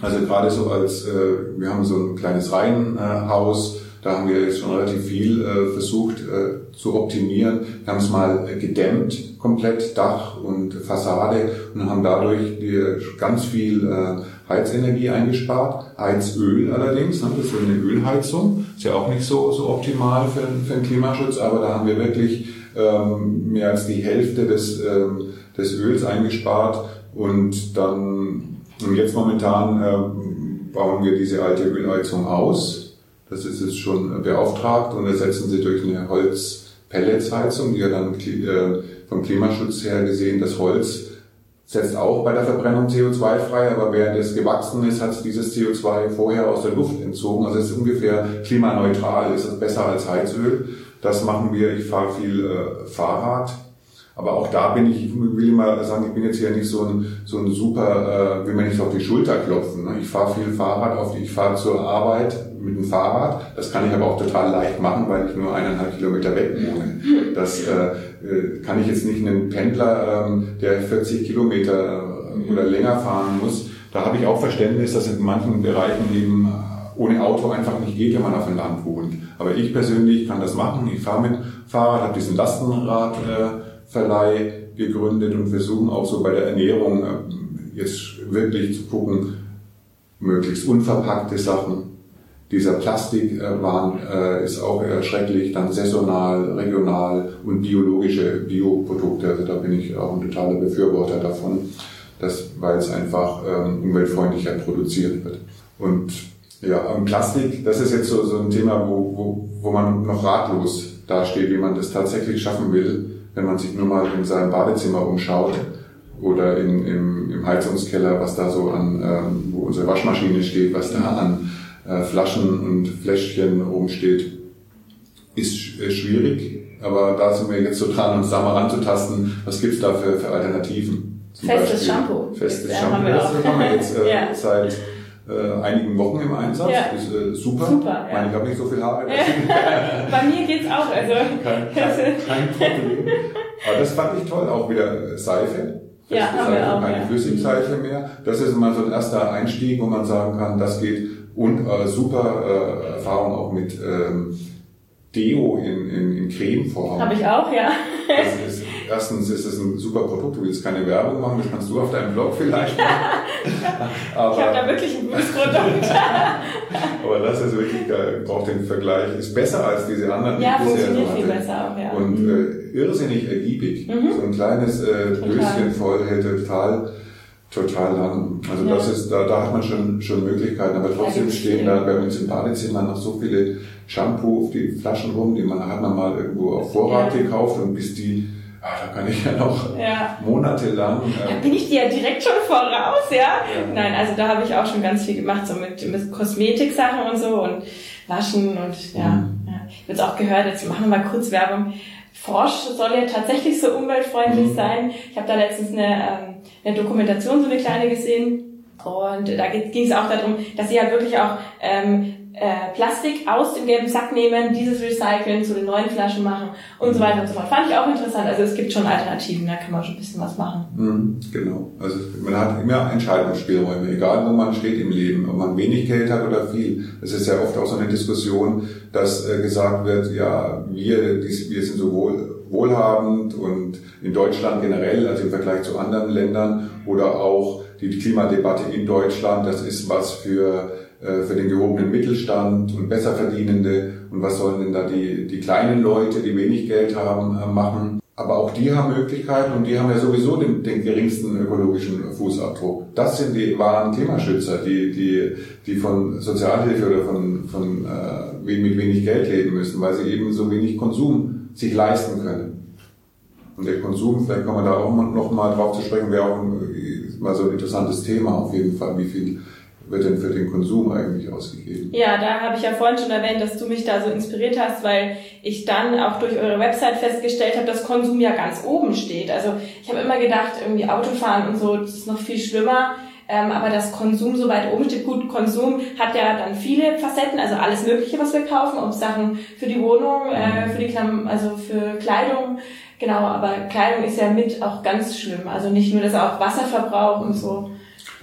Also gerade so als, äh, wir haben so ein kleines Reihenhaus, da haben wir jetzt schon relativ viel äh, versucht äh, zu optimieren. Wir haben es mal äh, gedämmt, komplett Dach und Fassade und haben dadurch die, ganz viel äh, Heizenergie eingespart. Heizöl allerdings, ne, das ist eine Ölheizung, ist ja auch nicht so, so optimal für, für den Klimaschutz, aber da haben wir wirklich ähm, mehr als die Hälfte des, ähm, des Öls eingespart und dann und jetzt momentan äh, bauen wir diese alte Ölheizung aus das ist jetzt schon beauftragt und ersetzen sie durch eine Holzpelletsheizung, die ja dann äh, vom Klimaschutz her gesehen, das Holz setzt auch bei der Verbrennung CO2 frei, aber während es gewachsen ist, hat es dieses CO2 vorher aus der Luft entzogen. Also es ist ungefähr klimaneutral, ist es besser als Heizöl. Das machen wir. Ich fahre viel äh, Fahrrad aber auch da bin ich, ich will immer sagen, ich bin jetzt hier nicht so ein, so ein super, äh, will mir nicht auf die Schulter klopfen. Ne? Ich fahre viel Fahrrad, auf die, ich fahre zur Arbeit mit dem Fahrrad. Das kann ich aber auch total leicht machen, weil ich nur eineinhalb Kilometer weg wohne. Das äh, äh kann ich jetzt nicht einen Pendler, ähm, der 40 Kilometer äh, oder länger fahren muss. Da habe ich auch Verständnis, dass in manchen Bereichen eben äh, ohne Auto einfach nicht geht, wenn man auf dem Land wohnt. Aber ich persönlich kann das machen. Ich fahre mit Fahrrad, habe diesen Lastenrad. Äh, Verleih gegründet und versuchen auch so bei der Ernährung äh, jetzt wirklich zu gucken, möglichst unverpackte Sachen. Dieser Plastikwahn äh, ist auch erschrecklich, dann saisonal, regional und biologische Bioprodukte. Also da bin ich auch ein totaler Befürworter davon, dass, weil es einfach ähm, umweltfreundlicher produziert wird. Und ja, Plastik, das ist jetzt so, so ein Thema, wo, wo, wo man noch ratlos dasteht, wie man das tatsächlich schaffen will wenn man sich nur mal in seinem Badezimmer umschaut oder in, im, im Heizungskeller, was da so an, ähm, wo unsere Waschmaschine steht, was da an äh, Flaschen und Fläschchen rumsteht, ist äh, schwierig. Aber da sind wir jetzt so dran, uns da mal ranzutasten, was gibt's da für, für Alternativen? Zum Festes Beispiel, Shampoo. Festes ja, Shampoo, haben wir das haben wir jetzt äh, ja. seit äh, einigen Wochen im Einsatz. Ja. Ist äh, super. super ja. ich habe nicht so viel Haare. Bei mir geht's auch. Also. Kein, kein, kein Problem. Aber das fand ich toll. Auch wieder Seife. Ja, haben wir auch, keine ja. Flüssigseife mehr. Das ist immer so ein erster Einstieg, wo man sagen kann, das geht. Und äh, super äh, Erfahrung auch mit ähm, Deo in, in, in Cremeform. Habe ich auch, ja. Ist, erstens ist es ein super Produkt, du willst keine Werbung machen, das kannst du auf deinem Blog vielleicht machen. aber, ich habe da wirklich ein gutes Produkt. aber das ist wirklich, da braucht den Vergleich, ist besser als diese anderen, ja, hatte. viel besser auch, ja. Und äh, irrsinnig ergiebig. Mhm. So ein kleines äh, Döschen voll hält total total lang. Also ja. das ist, da, da hat man schon, schon Möglichkeiten, aber trotzdem stehen da bei uns im Badezimmer noch so viele Shampoo auf die Flaschen rum, die man hat man mal irgendwo auf Vorrat ja. gekauft und bis die Ah, da kann ich ja noch ja. monatelang. Ähm, da bin ich dir ja direkt schon voraus, ja? ja. Nein, also da habe ich auch schon ganz viel gemacht, so mit, mit Kosmetiksachen und so und Waschen und ja. Mhm. ja. Ich habe jetzt auch gehört, jetzt machen wir mal kurz Werbung. Frosch soll ja tatsächlich so umweltfreundlich mhm. sein. Ich habe da letztens eine, ähm, eine Dokumentation, so eine kleine gesehen. Und da ging es auch darum, dass sie halt wirklich auch ähm, äh, Plastik aus dem gelben Sack nehmen, dieses recyceln, zu den neuen Flaschen machen und so weiter und so fort. Fand ich auch interessant. Also es gibt schon Alternativen, da kann man schon ein bisschen was machen. Mhm, genau. Also man hat immer Entscheidungsspielräume, egal wo man steht im Leben, ob man wenig Geld hat oder viel. Es ist ja oft auch so eine Diskussion, dass äh, gesagt wird, ja, wir, wir sind so wohl, wohlhabend und in Deutschland generell, also im Vergleich zu anderen Ländern oder auch die Klimadebatte in Deutschland, das ist was für für den gehobenen Mittelstand und Besserverdienende und was sollen denn da die, die kleinen Leute, die wenig Geld haben, äh, machen. Aber auch die haben Möglichkeiten und die haben ja sowieso den, den geringsten ökologischen Fußabdruck. Das sind die wahren Klimaschützer, die, die, die von Sozialhilfe oder von, von äh, mit wenig Geld leben müssen, weil sie eben so wenig Konsum sich leisten können. Und der Konsum, vielleicht kommen wir da auch noch mal drauf zu sprechen, wäre auch ein, mal so ein interessantes Thema auf jeden Fall, wie viel wird denn für den Konsum eigentlich ausgegeben? Ja, da habe ich ja vorhin schon erwähnt, dass du mich da so inspiriert hast, weil ich dann auch durch eure Website festgestellt habe, dass Konsum ja ganz oben steht. Also ich habe immer gedacht, irgendwie Autofahren und so, das ist noch viel schlimmer. Ähm, aber dass Konsum so weit oben steht. Gut, Konsum hat ja dann viele Facetten, also alles Mögliche, was wir kaufen, ob Sachen für die Wohnung, äh, für die Klam also für Kleidung, Genau, aber Kleidung ist ja mit auch ganz schlimm. Also nicht nur, dass auch Wasserverbrauch und so.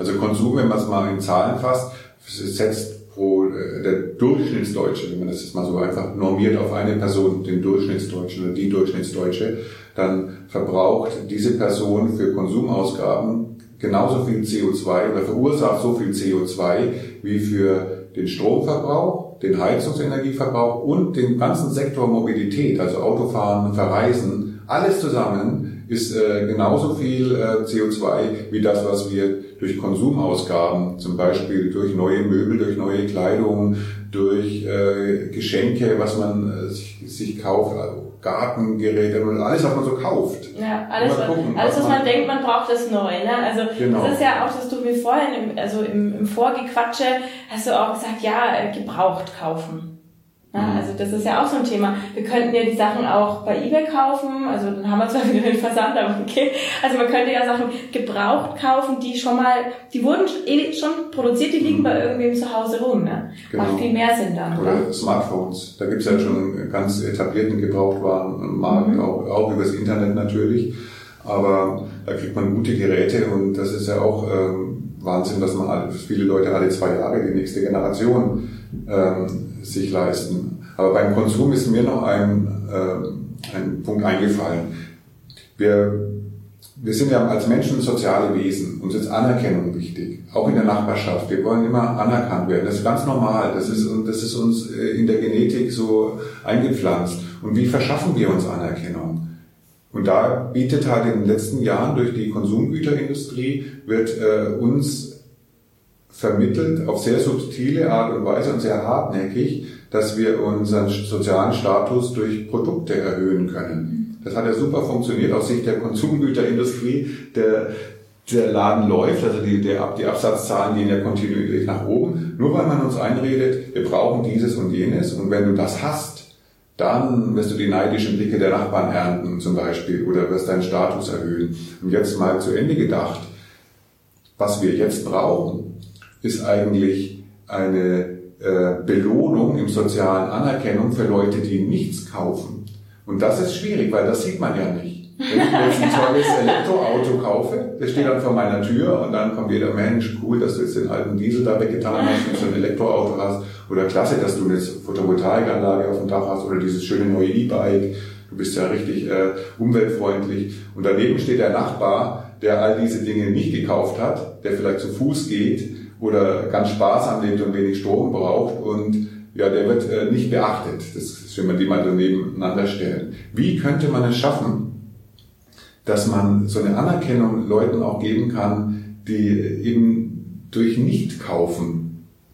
Also Konsum, wenn man es mal in Zahlen fasst, setzt pro äh, der Durchschnittsdeutsche, wenn man das jetzt mal so einfach normiert auf eine Person, den Durchschnittsdeutschen oder die Durchschnittsdeutsche, dann verbraucht diese Person für Konsumausgaben genauso viel CO2 oder verursacht so viel CO2 wie für den Stromverbrauch, den Heizungsenergieverbrauch und den ganzen Sektor Mobilität, also Autofahren, Verreisen, alles zusammen ist äh, genauso viel äh, CO2 wie das, was wir durch Konsumausgaben, zum Beispiel durch neue Möbel, durch neue Kleidung, durch äh, Geschenke, was man äh, sich, sich kauft, also Gartengeräte und alles, was man so kauft. Ja, alles, gucken, alles was, was man, man, denkt, man braucht, ist neu. Ne? Also genau. das ist ja auch, dass du mir vorhin, im, also im, im Vorgequatsche, hast du auch gesagt, ja, äh, gebraucht kaufen. Ja, also das ist ja auch so ein Thema. Wir könnten ja die Sachen auch bei eBay kaufen, also dann haben wir zwar wieder den Versand, aber okay. Also man könnte ja Sachen gebraucht kaufen, die schon mal, die wurden eh schon produziert, die liegen mhm. bei irgendwem zu Hause rum. Ne? Genau. Macht viel mehr Sinn dann. Oder, oder? Smartphones. Da gibt's ja schon ganz etablierten Gebrauchtwarenmarkt, mhm. auch, auch übers Internet natürlich. Aber da kriegt man gute Geräte und das ist ja auch ähm, Wahnsinn, dass man alle, viele Leute alle zwei Jahre die nächste Generation ähm, sich leisten. Aber beim Konsum ist mir noch ein, äh, ein Punkt eingefallen. Wir, wir sind ja als Menschen soziale Wesen. Uns ist Anerkennung wichtig. Auch in der Nachbarschaft. Wir wollen immer anerkannt werden. Das ist ganz normal. Das ist, das ist uns äh, in der Genetik so eingepflanzt. Und wie verschaffen wir uns Anerkennung? Und da bietet halt in den letzten Jahren durch die Konsumgüterindustrie wird äh, uns vermittelt auf sehr subtile Art und Weise und sehr hartnäckig, dass wir unseren sozialen Status durch Produkte erhöhen können. Das hat ja super funktioniert aus Sicht der Konsumgüterindustrie. Der, der Laden läuft, also die, der, die Absatzzahlen gehen ja kontinuierlich nach oben, nur weil man uns einredet, wir brauchen dieses und jenes und wenn du das hast, dann wirst du die neidischen Blicke der Nachbarn ernten zum Beispiel oder wirst deinen Status erhöhen. Und jetzt mal zu Ende gedacht, was wir jetzt brauchen, ist eigentlich eine äh, Belohnung im sozialen Anerkennung für Leute, die nichts kaufen. Und das ist schwierig, weil das sieht man ja nicht. Wenn ich jetzt ein tolles Elektroauto kaufe, das steht dann vor meiner Tür und dann kommt jeder Mensch, cool, dass du jetzt den alten Diesel da weggetan hast und so ein Elektroauto hast. Oder klasse, dass du eine Photovoltaikanlage auf dem Dach hast oder dieses schöne neue E-Bike. Du bist ja richtig äh, umweltfreundlich. Und daneben steht der Nachbar, der all diese Dinge nicht gekauft hat, der vielleicht zu Fuß geht oder ganz sparsam lebt und wenig Strom braucht und ja, der wird äh, nicht beachtet. Das ist, wenn man die mal so nebeneinander stellen. Wie könnte man es schaffen, dass man so eine Anerkennung Leuten auch geben kann, die eben durch Nicht-Kaufen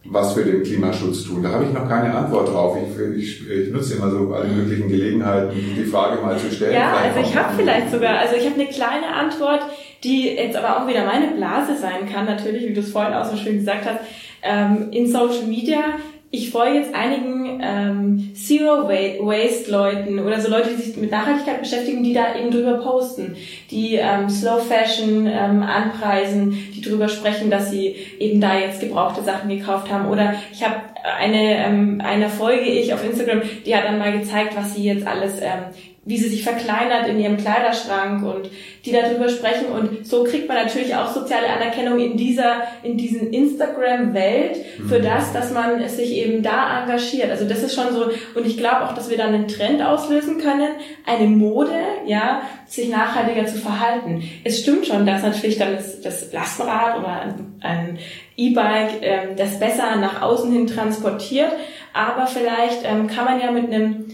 was für den Klimaschutz tun? Da habe ich noch keine Antwort drauf. Ich, ich, ich nutze immer so alle möglichen Gelegenheiten, die Frage mal zu stellen. Ja, also ich habe vielleicht sogar, also ich habe eine kleine Antwort, die jetzt aber auch wieder meine Blase sein kann, natürlich, wie du es vorhin auch so schön gesagt hast. Ähm, in Social Media ich folge jetzt einigen ähm, Zero Waste Leuten oder so Leute, die sich mit Nachhaltigkeit beschäftigen, die da eben drüber posten, die ähm, Slow Fashion ähm, anpreisen, die drüber sprechen, dass sie eben da jetzt gebrauchte Sachen gekauft haben. Oder ich habe eine, ähm, eine folge ich auf Instagram, die hat dann mal gezeigt, was sie jetzt alles ähm, wie sie sich verkleinert in ihrem Kleiderschrank und die darüber sprechen und so kriegt man natürlich auch soziale Anerkennung in dieser, in diesen Instagram-Welt für mhm. das, dass man sich eben da engagiert. Also das ist schon so, und ich glaube auch, dass wir dann einen Trend auslösen können, eine Mode, ja, sich nachhaltiger zu verhalten. Es stimmt schon, dass natürlich dann das, das Lastenrad oder ein, ein E-Bike ähm, das besser nach außen hin transportiert, aber vielleicht ähm, kann man ja mit einem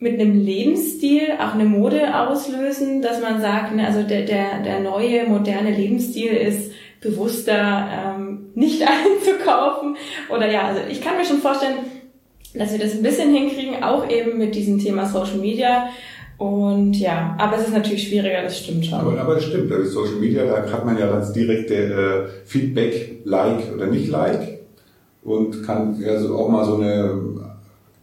mit einem Lebensstil auch eine Mode auslösen, dass man sagt, ne, also der, der, der neue, moderne Lebensstil ist bewusster ähm, nicht einzukaufen. Oder ja, also ich kann mir schon vorstellen, dass wir das ein bisschen hinkriegen, auch eben mit diesem Thema Social Media. Und ja, aber es ist natürlich schwieriger, das stimmt schon. Aber, aber das stimmt, also Social Media, da hat man ja das direkte äh, Feedback, Like oder nicht Like und kann also auch mal so eine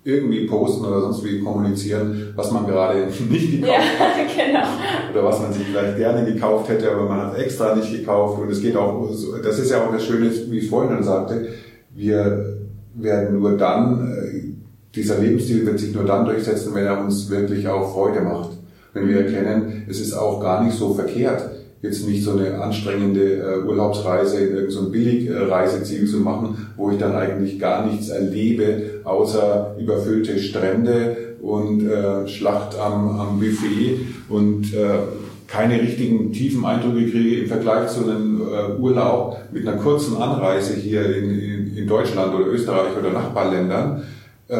irgendwie posten oder sonst wie kommunizieren, was man gerade nicht gekauft ja, hat. Genau. Oder was man sich vielleicht gerne gekauft hätte, aber man hat extra nicht gekauft. Und es geht auch, das ist ja auch das Schöne, wie ich vorhin sagte, wir werden nur dann, äh, dieser Lebensstil wird sich nur dann durchsetzen, wenn er uns wirklich auch Freude macht. wenn wir erkennen, es ist auch gar nicht so verkehrt, jetzt nicht so eine anstrengende äh, Urlaubsreise in irgendein so Billigreiseziel zu machen, wo ich dann eigentlich gar nichts erlebe, außer überfüllte Strände und äh, Schlacht am, am Buffet und äh, keine richtigen tiefen Eindrücke kriege im Vergleich zu einem äh, Urlaub mit einer kurzen Anreise hier in, in, in Deutschland oder Österreich oder Nachbarländern. Äh,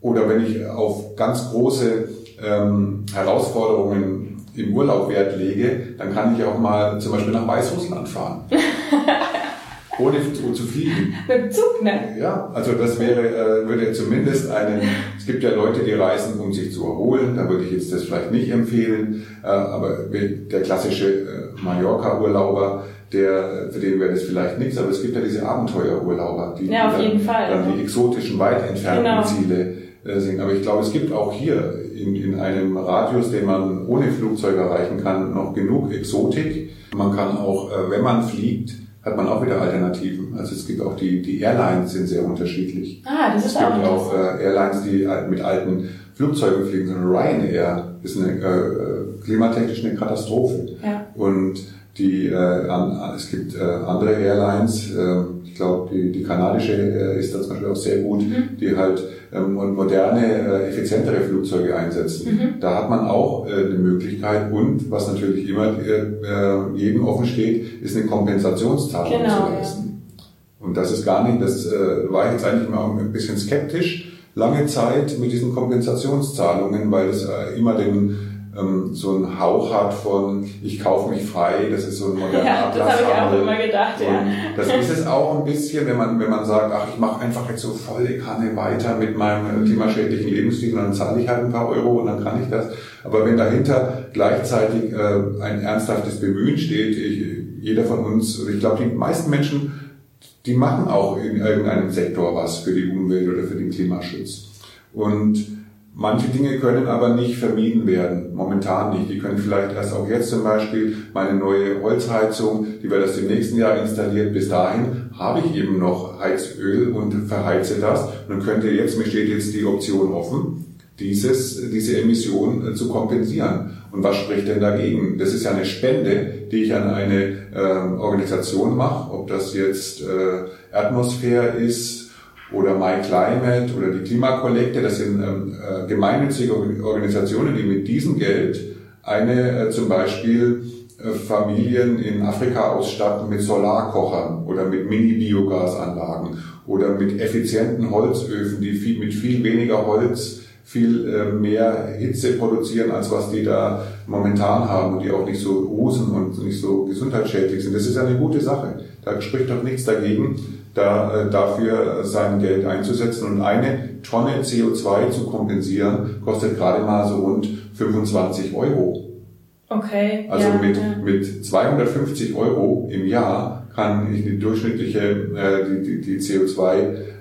oder wenn ich auf ganz große ähm, Herausforderungen im Urlaub Wert lege, dann kann ich auch mal zum Beispiel nach Weißrussland fahren. ohne zu fliegen. Mit dem Zug, ne? Ja, also das wäre, äh, würde zumindest einen, es gibt ja Leute, die reisen, um sich zu erholen, da würde ich jetzt das vielleicht nicht empfehlen, äh, aber der klassische äh, Mallorca-Urlauber, der, für den wäre das vielleicht nichts, aber es gibt ja diese Abenteuerurlauber, die, ja, auf jeden dann, Fall. dann die exotischen, weit entfernten genau. Ziele sehen. Aber ich glaube, es gibt auch hier in, in einem Radius, den man ohne Flugzeug erreichen kann, noch genug Exotik. Man kann auch, äh, wenn man fliegt, hat man auch wieder Alternativen. Also es gibt auch die, die Airlines sind sehr unterschiedlich. Ah, das ist es gibt auch, auch äh, Airlines, die mit alten Flugzeugen fliegen. So eine Ryanair ist eine, äh, klimatechnisch eine Katastrophe. Ja. Und die, äh, an, es gibt äh, andere Airlines, äh, glaube die, die kanadische äh, ist da zum Beispiel auch sehr gut, mhm. die halt ähm, moderne, äh, effizientere Flugzeuge einsetzen. Mhm. Da hat man auch äh, eine Möglichkeit und was natürlich immer äh, jedem offen steht, ist eine Kompensationszahlung genau, zu leisten. Ja. Und das ist gar nicht, das äh, war jetzt eigentlich mal ein bisschen skeptisch lange Zeit mit diesen Kompensationszahlungen, weil es äh, immer den ähm, so einen Hauch hat von ich kaufe mich frei, das ist so ein moderner ja, Das habe ich auch immer gedacht, ja. das ist es auch ein bisschen, wenn man, wenn man sagt, ach, ich mache einfach jetzt so volle Kanne weiter mit meinem klimaschädlichen Lebensstil und dann zahle ich halt ein paar Euro und dann kann ich das. Aber wenn dahinter gleichzeitig äh, ein ernsthaftes Bemühen steht, ich, jeder von uns, ich glaube, die meisten Menschen, die machen auch in irgendeinem Sektor was für die Umwelt oder für den Klimaschutz. Und Manche Dinge können aber nicht vermieden werden, momentan nicht. Die können vielleicht erst auch jetzt zum Beispiel meine neue Holzheizung, die wird erst im nächsten Jahr installiert. Bis dahin habe ich eben noch Heizöl und verheize das. Und könnte jetzt, mir steht jetzt die Option offen, dieses, diese Emission äh, zu kompensieren. Und was spricht denn dagegen? Das ist ja eine Spende, die ich an eine äh, Organisation mache, ob das jetzt äh, Atmosphäre ist, oder My Climate oder die Klimakollekte, das sind ähm, äh, gemeinnützige Organisationen, die mit diesem Geld eine äh, zum Beispiel äh, Familien in Afrika ausstatten mit Solarkochern oder mit Mini-Biogasanlagen oder mit effizienten Holzöfen, die viel, mit viel weniger Holz viel äh, mehr Hitze produzieren, als was die da momentan haben und die auch nicht so husen und nicht so gesundheitsschädlich sind. Das ist eine gute Sache. Da spricht doch nichts dagegen, da, äh, dafür sein Geld einzusetzen. Und eine Tonne CO2 zu kompensieren, kostet gerade mal so rund 25 Euro. Okay. Also ja, mit, ja. mit 250 Euro im Jahr kann ich die durchschnittliche, äh, die, die, die CO2,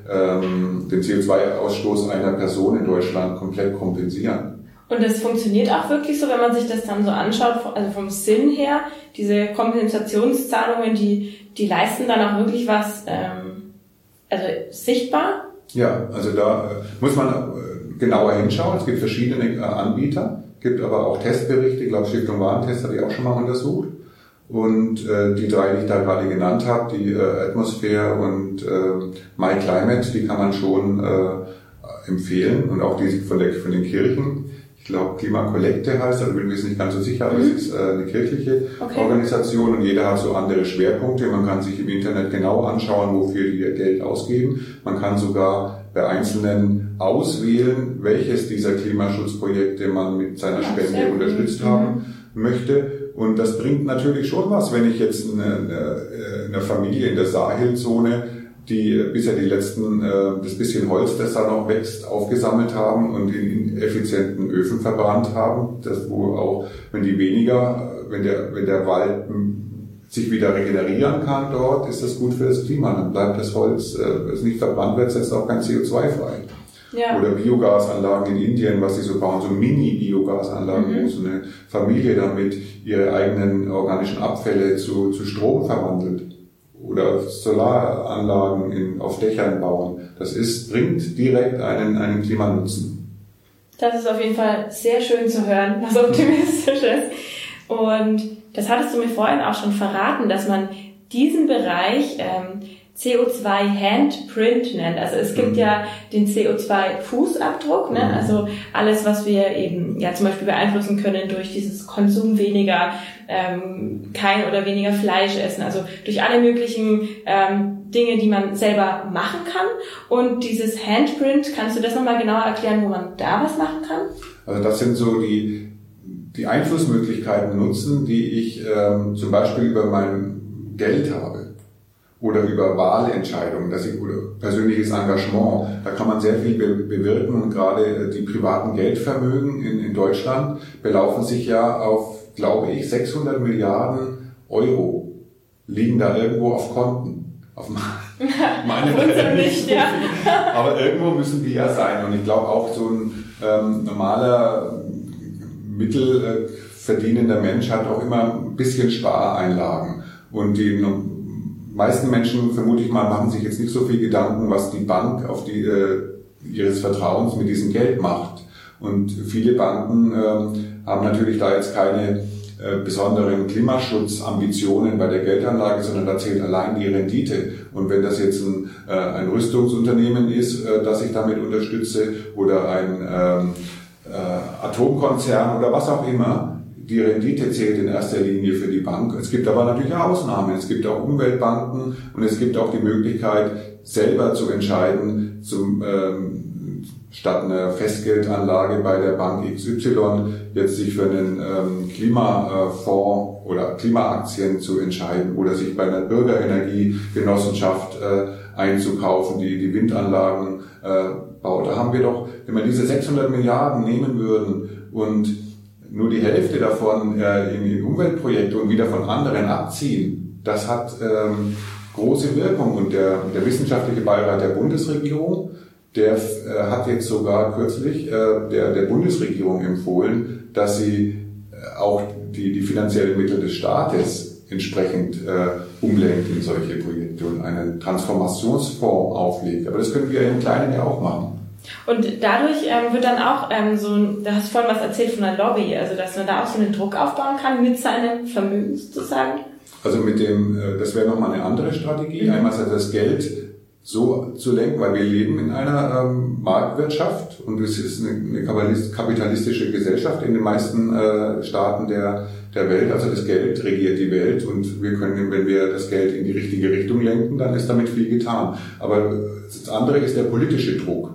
ähm, den CO2-Ausstoß einer Person in Deutschland komplett kompensieren. Und das funktioniert auch wirklich so, wenn man sich das dann so anschaut, also vom Sinn her, diese Kompensationszahlungen, die, die leisten dann auch wirklich was, ähm, also sichtbar? Ja, also da äh, muss man äh, genauer hinschauen. Es gibt verschiedene äh, Anbieter, gibt aber auch Testberichte. Ich glaube, Stiftung Warentest habe ich auch schon mal untersucht. Und äh, die drei, die ich da gerade genannt habe, die äh, Atmosphäre und äh, My Climate, die kann man schon äh, empfehlen und auch die von, der, von den Kirchen glaube Klimakollekte heißt, also bin mir jetzt nicht ganz so sicher, aber mhm. es ist äh, eine kirchliche okay. Organisation und jeder hat so andere Schwerpunkte. Man kann sich im Internet genau anschauen, wofür die Geld ausgeben. Man kann sogar bei Einzelnen auswählen, welches dieser Klimaschutzprojekte man mit seiner Spende unterstützt mhm. haben möchte. Und das bringt natürlich schon was, wenn ich jetzt eine, eine, eine Familie in der Sahelzone die bisher die letzten, äh, das bisschen Holz, das da noch wächst, aufgesammelt haben und in effizienten Öfen verbrannt haben. Das, wo auch, wenn die weniger, wenn der, wenn der Wald hm, sich wieder regenerieren kann dort, ist das gut für das Klima. Dann bleibt das Holz, äh, das nicht verbrannt wird, setzt auch kein CO2 frei. Ja. Oder Biogasanlagen in Indien, was sie so bauen, so Mini-Biogasanlagen, mhm. wo so eine Familie damit ihre eigenen organischen Abfälle zu, zu Strom verwandelt oder Solaranlagen in, auf Dächern bauen. Das ist, bringt direkt einen, einen Klimanutzen. Das ist auf jeden Fall sehr schön zu hören, was optimistisch ist. Und das hattest du mir vorhin auch schon verraten, dass man diesen Bereich ähm, CO2 Handprint nennt. Also es gibt mhm. ja den CO2 Fußabdruck, ne? Mhm. also alles, was wir eben ja zum Beispiel beeinflussen können durch dieses Konsum weniger ähm, kein oder weniger Fleisch essen, also durch alle möglichen ähm, Dinge, die man selber machen kann. Und dieses Handprint, kannst du das nochmal genauer erklären, wo man da was machen kann? Also das sind so die die Einflussmöglichkeiten nutzen, die ich ähm, zum Beispiel über mein Geld habe oder über Wahlentscheidungen, dass ich, oder persönliches Engagement. Da kann man sehr viel be bewirken und gerade äh, die privaten Geldvermögen in, in Deutschland belaufen sich ja auf, glaube ich, 600 Milliarden Euro liegen da irgendwo auf Konten. Auf meine nicht, ja. Aber irgendwo müssen die ja sein. Und ich glaube auch so ein ähm, normaler mittelverdienender Mensch hat auch immer ein bisschen Spareinlagen. Und die meisten Menschen, vermute ich mal, machen sich jetzt nicht so viel Gedanken, was die Bank auf die, äh, ihres Vertrauens mit diesem Geld macht. Und viele Banken äh, haben natürlich da jetzt keine äh, besonderen Klimaschutzambitionen bei der Geldanlage, sondern da zählt allein die Rendite. Und wenn das jetzt ein, äh, ein Rüstungsunternehmen ist, äh, das ich damit unterstütze, oder ein ähm, äh, Atomkonzern oder was auch immer, die Rendite zählt in erster Linie für die Bank. Es gibt aber natürlich Ausnahmen. Es gibt auch Umweltbanken und es gibt auch die Möglichkeit, selber zu entscheiden, zum, ähm, statt einer Festgeldanlage bei der Bank XY jetzt sich für einen ähm, Klimafonds oder Klimaaktien zu entscheiden oder sich bei einer Bürgerenergiegenossenschaft äh, einzukaufen, die die Windanlagen äh, baut. Da haben wir doch, wenn wir diese 600 Milliarden nehmen würden und nur die Hälfte davon äh, in, in Umweltprojekte und wieder von anderen abziehen, das hat ähm, große Wirkung. Und der, der wissenschaftliche Beirat der Bundesregierung, der äh, hat jetzt sogar kürzlich äh, der, der Bundesregierung empfohlen, dass sie äh, auch die, die finanziellen Mittel des Staates entsprechend äh, umlenkt in solche Projekte und einen Transformationsfonds auflegt. Aber das können wir im Kleinen ja auch machen. Und dadurch ähm, wird dann auch ähm, so, du hast vorhin was erzählt von der Lobby, also dass man da auch so einen Druck aufbauen kann mit seinem Vermögen sozusagen. Also mit dem, äh, das wäre nochmal eine andere Strategie. Mhm. Einmal ist das Geld so zu lenken, weil wir leben in einer ähm, Marktwirtschaft und es ist eine, eine kapitalistische Gesellschaft in den meisten äh, Staaten der, der Welt. Also das Geld regiert die Welt und wir können, wenn wir das Geld in die richtige Richtung lenken, dann ist damit viel getan. Aber das andere ist der politische Druck.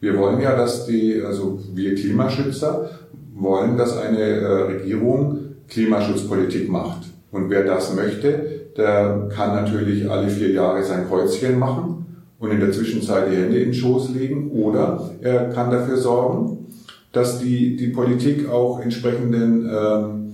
Wir wollen ja, dass die, also wir Klimaschützer wollen, dass eine äh, Regierung Klimaschutzpolitik macht. Und wer das möchte, der kann natürlich alle vier Jahre sein Kreuzchen machen und in der Zwischenzeit die Hände in den Schoß legen oder er kann dafür sorgen, dass die, die Politik auch entsprechenden ähm,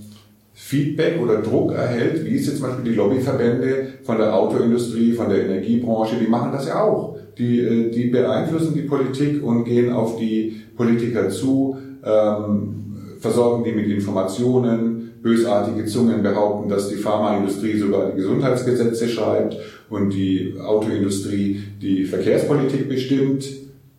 Feedback oder Druck erhält, wie es jetzt zum Beispiel die Lobbyverbände von der Autoindustrie, von der Energiebranche, die machen das ja auch die, äh, die beeinflussen die Politik und gehen auf die Politiker zu, ähm, versorgen die mit Informationen. Bösartige Zungen behaupten, dass die Pharmaindustrie sogar die Gesundheitsgesetze schreibt und die Autoindustrie die Verkehrspolitik bestimmt.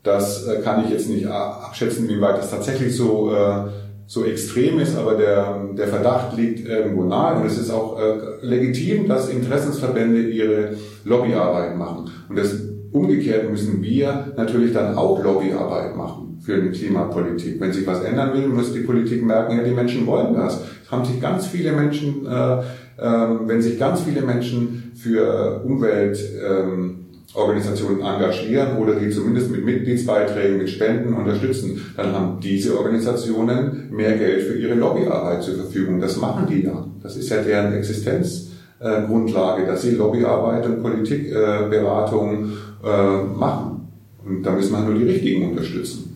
Das äh, kann ich jetzt nicht abschätzen, wie weit das tatsächlich so, äh, so extrem ist, aber der, der Verdacht liegt irgendwo nahe und es ist auch äh, legitim, dass Interessensverbände ihre Lobbyarbeit machen. Und das Umgekehrt müssen wir natürlich dann auch Lobbyarbeit machen für eine Klimapolitik. Wenn sich was ändern will, muss die Politik merken, ja, die Menschen wollen das. Es haben sich ganz viele Menschen, äh, wenn sich ganz viele Menschen für Umweltorganisationen ähm, engagieren oder die zumindest mit Mitgliedsbeiträgen, mit Spenden unterstützen, dann haben diese Organisationen mehr Geld für ihre Lobbyarbeit zur Verfügung. Das machen die ja. Das ist ja deren Existenzgrundlage, dass sie Lobbyarbeit und Politikberatung äh, machen. Und da müssen wir nur die Richtigen unterstützen.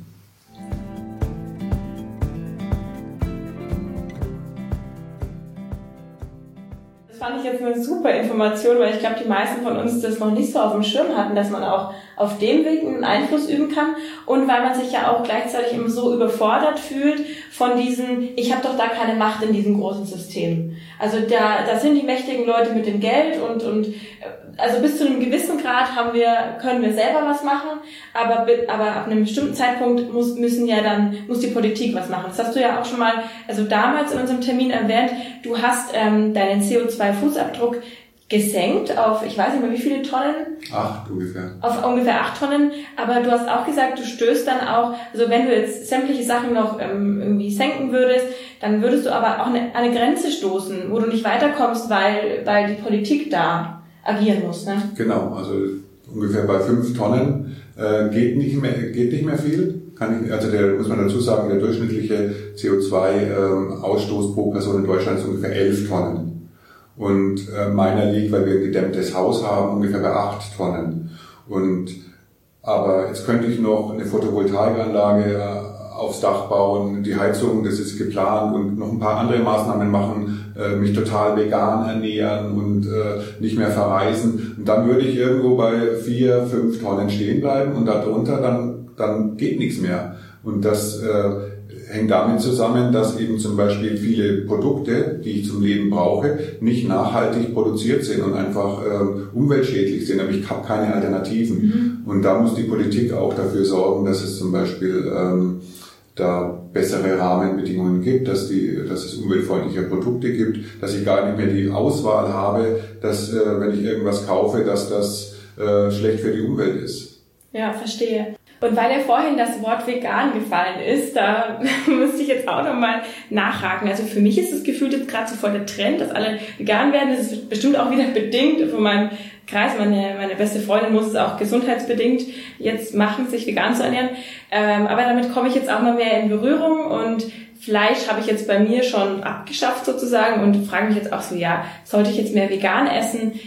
Fand ich jetzt eine super Information, weil ich glaube, die meisten von uns das noch nicht so auf dem Schirm hatten, dass man auch auf dem Weg einen Einfluss üben kann und weil man sich ja auch gleichzeitig immer so überfordert fühlt von diesen, ich habe doch da keine Macht in diesem großen System. Also da, da sind die mächtigen Leute mit dem Geld und, und also bis zu einem gewissen Grad haben wir, können wir selber was machen, aber, aber ab einem bestimmten Zeitpunkt muss, müssen ja dann, muss die Politik was machen. Das hast du ja auch schon mal, also damals in unserem Termin erwähnt, du hast ähm, deinen CO2-Fußabdruck gesenkt auf, ich weiß nicht mehr wie viele Tonnen. Acht ungefähr. Auf ungefähr acht Tonnen. Aber du hast auch gesagt, du stößt dann auch, also wenn du jetzt sämtliche Sachen noch ähm, irgendwie senken würdest, dann würdest du aber auch eine, eine Grenze stoßen, wo du nicht weiterkommst, weil, weil die Politik da agieren muss. Ne? Genau, also ungefähr bei fünf Tonnen äh, geht nicht mehr geht nicht mehr viel. Kann ich, also der muss man dazu sagen, der durchschnittliche CO2-Ausstoß ähm, pro Person in Deutschland ist ungefähr elf Tonnen. Und äh, meiner liegt, weil wir ein gedämmtes Haus haben, ungefähr bei acht Tonnen. Und aber jetzt könnte ich noch eine Photovoltaikanlage äh, aufs Dach bauen, die Heizung, das ist geplant und noch ein paar andere Maßnahmen machen, äh, mich total vegan ernähren und äh, nicht mehr verreisen. Und dann würde ich irgendwo bei vier, fünf Tonnen stehen bleiben und darunter dann, dann geht nichts mehr. Und das äh, hängt damit zusammen, dass eben zum Beispiel viele Produkte, die ich zum Leben brauche, nicht nachhaltig produziert sind und einfach äh, umweltschädlich sind. Aber ich habe keine Alternativen. Mhm. Und da muss die Politik auch dafür sorgen, dass es zum Beispiel ähm, da bessere Rahmenbedingungen gibt, dass, die, dass es umweltfreundliche Produkte gibt, dass ich gar nicht mehr die Auswahl habe, dass äh, wenn ich irgendwas kaufe, dass das äh, schlecht für die Umwelt ist. Ja, verstehe. Und weil ja vorhin das Wort vegan gefallen ist, da müsste ich jetzt auch nochmal nachhaken. Also für mich ist es gefühlt jetzt gerade so voll der Trend, dass alle vegan werden. Das ist bestimmt auch wieder bedingt von meinem Kreis. Meine, meine beste Freundin muss es auch gesundheitsbedingt jetzt machen, sich vegan zu ernähren. Ähm, aber damit komme ich jetzt auch mal mehr in Berührung und Fleisch habe ich jetzt bei mir schon abgeschafft sozusagen und frage mich jetzt auch so, ja, sollte ich jetzt mehr vegan essen?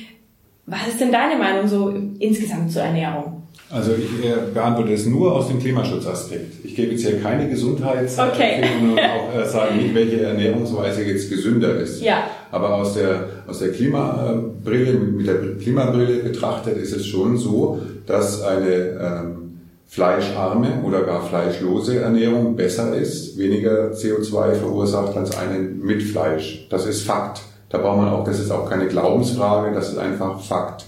Was ist denn deine Meinung so insgesamt zur Ernährung? Also ich äh, beantworte es nur aus dem Klimaschutzaspekt. Ich gebe jetzt hier keine Gesundheitsempfehlungen okay. und auch äh, sage nicht, welche Ernährungsweise jetzt gesünder ist. Ja. Aber aus der, aus der Klimabrille, mit der Klimabrille betrachtet, ist es schon so, dass eine ähm, fleischarme oder gar fleischlose Ernährung besser ist, weniger CO2 verursacht als eine mit Fleisch. Das ist Fakt. Da braucht man auch, das ist auch keine Glaubensfrage, das ist einfach Fakt.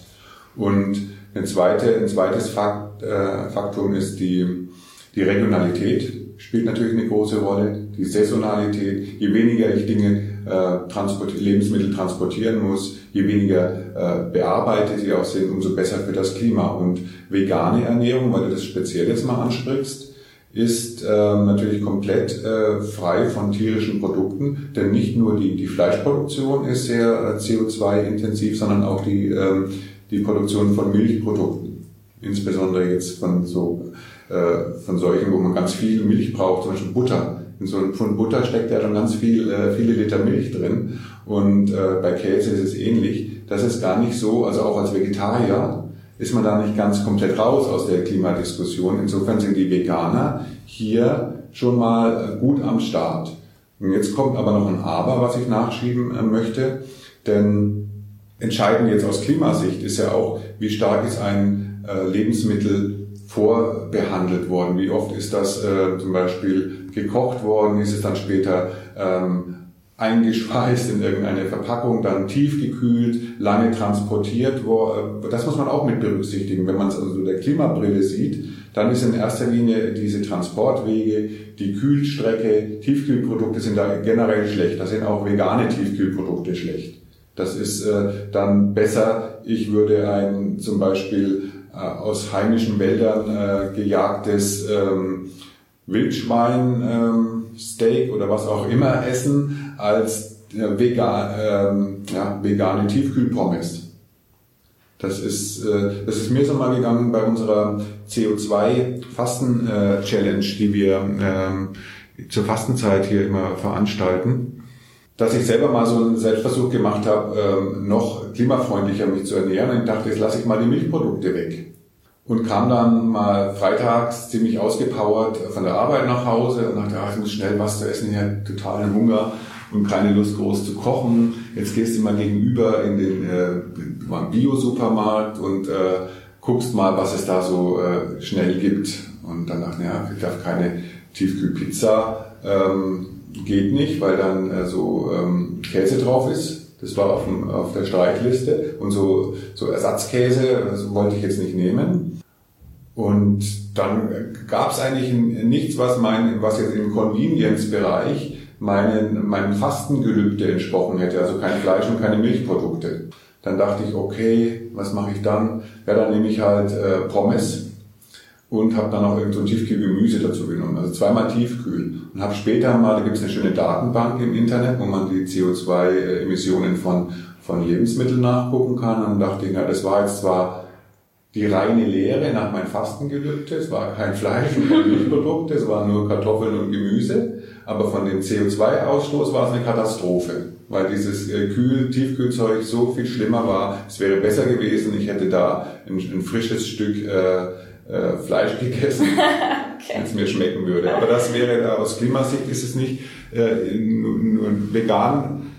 Und ein, zweite, ein zweites Fakt, äh, Faktum ist die, die Regionalität spielt natürlich eine große Rolle, die Saisonalität. Je weniger ich Dinge äh, transport Lebensmittel transportieren muss, je weniger äh, bearbeitet sie auch sind, umso besser für das Klima. Und vegane Ernährung, weil du das speziell jetzt mal ansprichst, ist äh, natürlich komplett äh, frei von tierischen Produkten, denn nicht nur die, die Fleischproduktion ist sehr äh, CO2-intensiv, sondern auch die ähm, die Produktion von Milchprodukten, insbesondere jetzt von so äh, von solchen, wo man ganz viel Milch braucht, zum Beispiel Butter. In so einem Pfund Butter steckt ja dann ganz viel, äh, viele Liter Milch drin. Und äh, bei Käse ist es ähnlich. Das ist gar nicht so, also auch als Vegetarier ist man da nicht ganz komplett raus aus der Klimadiskussion. Insofern sind die Veganer hier schon mal äh, gut am Start. Und jetzt kommt aber noch ein Aber, was ich nachschieben äh, möchte. Denn Entscheidend jetzt aus Klimasicht ist ja auch, wie stark ist ein äh, Lebensmittel vorbehandelt worden? Wie oft ist das äh, zum Beispiel gekocht worden? Ist es dann später ähm, eingeschweißt in irgendeine Verpackung, dann tiefgekühlt, lange transportiert worden? Das muss man auch mit berücksichtigen. Wenn man es also der Klimabrille sieht, dann ist in erster Linie diese Transportwege, die Kühlstrecke, Tiefkühlprodukte sind da generell schlecht. Da sind auch vegane Tiefkühlprodukte schlecht. Das ist äh, dann besser. Ich würde ein zum Beispiel äh, aus heimischen Wäldern äh, gejagtes ähm, Wildschwein, ähm, Steak oder was auch immer essen als äh, vegan, ähm, ja, vegane Tiefkühlpommes. Das ist, äh, das ist mir so mal gegangen bei unserer CO2-Fasten-Challenge, äh, die wir ähm, zur Fastenzeit hier immer veranstalten dass ich selber mal so einen Selbstversuch gemacht habe, ähm, noch klimafreundlicher mich zu ernähren und dachte, jetzt lasse ich mal die Milchprodukte weg. Und kam dann mal freitags ziemlich ausgepowert von der Arbeit nach Hause und dachte, ah, ich muss schnell was zu essen, ich hatte totalen Hunger und keine Lust groß zu kochen. Jetzt gehst du mal gegenüber in den äh, Bio-Supermarkt und äh, guckst mal, was es da so äh, schnell gibt. Und dann dachte ich, ja, ich darf keine Tiefkühlpizza, ähm, geht nicht, weil dann äh, so ähm, Käse drauf ist. Das war auf, dem, auf der Streichliste. Und so, so Ersatzkäse also wollte ich jetzt nicht nehmen. Und dann gab es eigentlich nichts, was, mein, was jetzt im Convenience-Bereich meinen, meinem Fastengelübde entsprochen hätte. Also kein Fleisch und keine Milchprodukte. Dann dachte ich, okay, was mache ich dann? Ja, dann nehme ich halt äh, Pommes und habe dann auch irgend so ein Tiefkühlgemüse dazu genommen. Also zweimal Tiefkühl. Und habe später mal, da gibt es eine schöne Datenbank im Internet, wo man die CO2-Emissionen von, von Lebensmitteln nachgucken kann. Und dachte ich, na, das war jetzt zwar die reine Lehre nach meinem Fastengelübde. Es war kein Fleisch und keine Milchprodukte, es waren nur Kartoffeln und Gemüse. Aber von dem CO2-Ausstoß war es eine Katastrophe, weil dieses äh, Kühl-, Tiefkühlzeug so viel schlimmer war. Es wäre besser gewesen, ich hätte da ein, ein frisches Stück äh, äh, Fleisch gegessen, okay. wenn es mir schmecken würde. Aber das wäre aus Klimasicht ist es nicht äh, nur, nur vegan,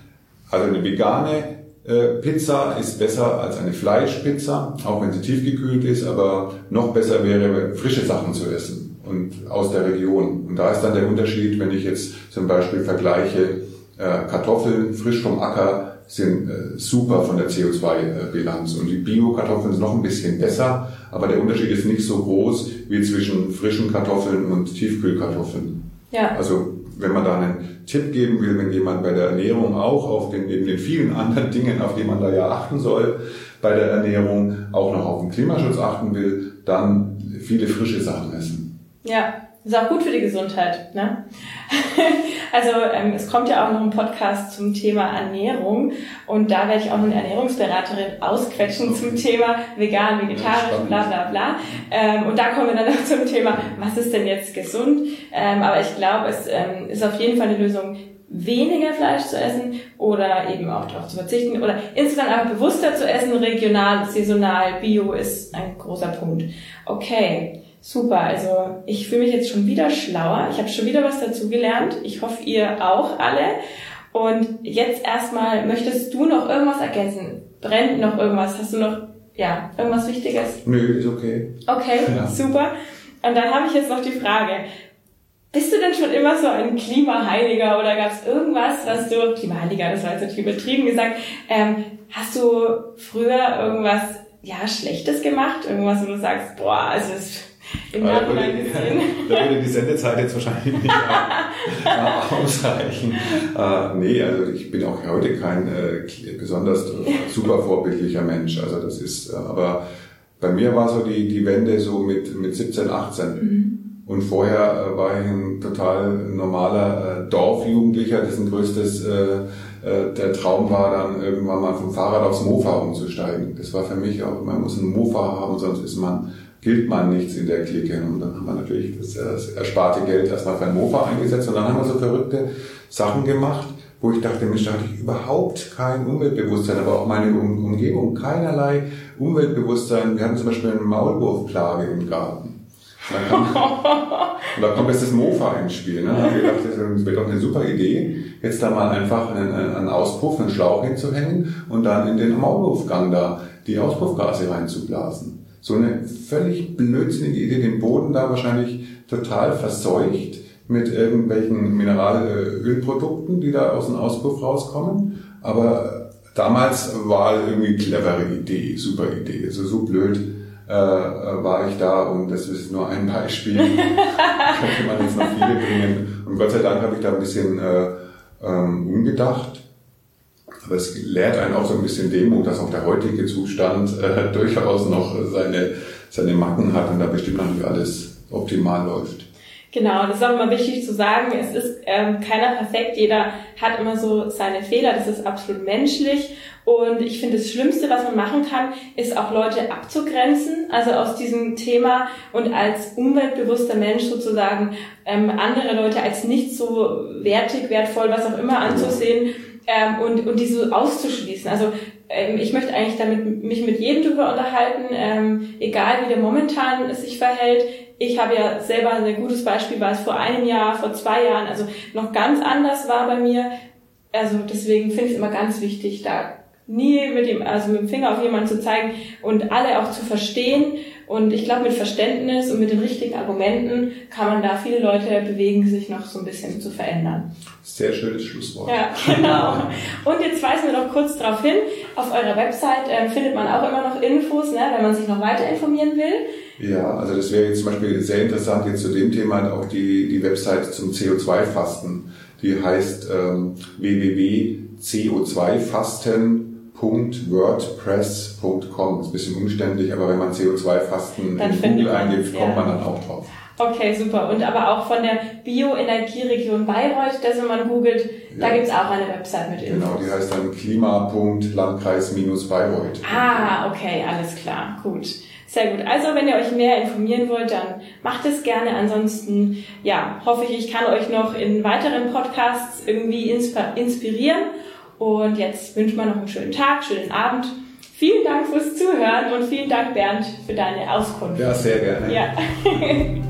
also eine vegane äh, Pizza ist besser als eine Fleischpizza, auch wenn sie tiefgekühlt ist, aber noch besser wäre, frische Sachen zu essen und aus der Region. Und da ist dann der Unterschied, wenn ich jetzt zum Beispiel vergleiche, äh, Kartoffeln frisch vom Acker sind äh, super von der CO2-Bilanz und die Bio-Kartoffeln sind noch ein bisschen besser, aber der Unterschied ist nicht so groß wie zwischen frischen Kartoffeln und Tiefkühlkartoffeln. Ja. Also wenn man da einen Tipp geben will, wenn jemand bei der Ernährung auch auf den, neben den vielen anderen Dingen, auf die man da ja achten soll, bei der Ernährung auch noch auf den Klimaschutz achten will, dann viele frische Sachen essen. Ja, ist auch gut für die Gesundheit. Ne? also ähm, es kommt ja auch noch ein Podcast zum Thema Ernährung und da werde ich auch eine Ernährungsberaterin ausquetschen zum Thema vegan, vegetarisch, bla bla bla. Ähm, und da kommen wir dann noch zum Thema, was ist denn jetzt gesund? Ähm, aber ich glaube, es ähm, ist auf jeden Fall eine Lösung, weniger Fleisch zu essen oder eben auch darauf zu verzichten oder insgesamt einfach bewusster zu essen, regional, saisonal, bio ist ein großer Punkt. Okay. Super, also ich fühle mich jetzt schon wieder schlauer. Ich habe schon wieder was dazu gelernt. Ich hoffe, ihr auch alle. Und jetzt erstmal, möchtest du noch irgendwas ergänzen? Brennt noch irgendwas? Hast du noch, ja, irgendwas Wichtiges? Nö, ist okay. Okay, ja. super. Und dann habe ich jetzt noch die Frage. Bist du denn schon immer so ein Klimaheiliger oder gab es irgendwas, was du, Klimaheiliger, das war jetzt natürlich übertrieben gesagt, ähm, hast du früher irgendwas, ja, Schlechtes gemacht? Irgendwas, wo du sagst, boah, also es im Nachhinein gesehen. Da würde die Sendezeit jetzt wahrscheinlich nicht ausreichen. Äh, nee, also ich bin auch heute kein äh, besonders super vorbildlicher Mensch. Also das ist, äh, aber bei mir war so die, die Wende so mit, mit 17, 18. Mhm. Und vorher äh, war ich ein total normaler äh, Dorfjugendlicher, dessen größtes äh, äh, der Traum war dann irgendwann mal vom Fahrrad aufs Mofa umzusteigen. Das war für mich auch, man muss einen Mofa haben, sonst ist man gilt man nichts in der Clique. Und dann haben wir natürlich das, das ersparte Geld erstmal für ein Mofa eingesetzt und dann haben wir so verrückte Sachen gemacht, wo ich dachte, Mensch, da hatte ich überhaupt kein Umweltbewusstsein, aber auch meine um Umgebung keinerlei Umweltbewusstsein. Wir hatten zum Beispiel eine Maulwurfplage im Garten. Und, kam, und da kommt jetzt das Mofa ins Spiel. Ne? Da habe ich gedacht, das wäre doch eine super Idee, jetzt da mal einfach einen, einen Auspuff, einen Schlauch hinzuhängen und dann in den Maulwurfgang da die Auspuffgase reinzublasen so eine völlig blödsinnige Idee, den Boden da wahrscheinlich total verseucht mit irgendwelchen Mineralölprodukten, die da aus dem Auspuff rauskommen. Aber damals war irgendwie clevere Idee, super Idee. Also so blöd äh, war ich da und das ist nur ein Beispiel. Könnte man jetzt noch viele bringen. Und Gott sei Dank habe ich da ein bisschen äh, ähm, umgedacht aber es lehrt einen auch so ein bisschen Demut, dass auch der heutige Zustand äh, durchaus noch seine, seine Macken hat und da bestimmt noch nicht alles optimal läuft. Genau, das ist auch immer wichtig zu sagen. Es ist ähm, keiner perfekt, jeder hat immer so seine Fehler, das ist absolut menschlich. Und ich finde, das Schlimmste, was man machen kann, ist auch Leute abzugrenzen, also aus diesem Thema und als umweltbewusster Mensch sozusagen ähm, andere Leute als nicht so wertig, wertvoll, was auch immer anzusehen ähm, und, und diese auszuschließen. Also ähm, ich möchte eigentlich damit mich mit jedem drüber unterhalten, ähm, egal wie der momentan sich verhält. Ich habe ja selber ein gutes Beispiel, war es vor einem Jahr, vor zwei Jahren, also noch ganz anders war bei mir. also deswegen finde ich es immer ganz wichtig, da nie mit dem, also mit dem Finger auf jemanden zu zeigen und alle auch zu verstehen. Und ich glaube, mit Verständnis und mit den richtigen Argumenten kann man da viele Leute bewegen, sich noch so ein bisschen zu verändern. Sehr schönes Schlusswort. Ja, genau. Und jetzt weisen wir noch kurz darauf hin, auf eurer Website äh, findet man auch immer noch Infos, ne, wenn man sich noch weiter informieren will. Ja, also das wäre jetzt zum Beispiel sehr interessant, jetzt zu dem Thema auch die, die Website zum CO2-Fasten. Die heißt ähm, www.co2fasten www.wordpress.com. Ist ein bisschen umständlich, aber wenn man CO2-Fasten in Google eingibt, kommt ja. man dann auch drauf. Okay, super. Und aber auch von der Bioenergieregion Bayreuth, das wenn man googelt, ja. da gibt's auch eine Website mit Infos. Genau, die heißt dann klima.landkreis-bayreuth. Ah, okay, alles klar, gut. Sehr gut. Also, wenn ihr euch mehr informieren wollt, dann macht es gerne. Ansonsten, ja, hoffe ich, ich kann euch noch in weiteren Podcasts irgendwie inspirieren. Und jetzt wünschen wir noch einen schönen Tag, schönen Abend. Vielen Dank fürs Zuhören und vielen Dank, Bernd, für deine Auskunft. Ja, sehr gerne. Ja.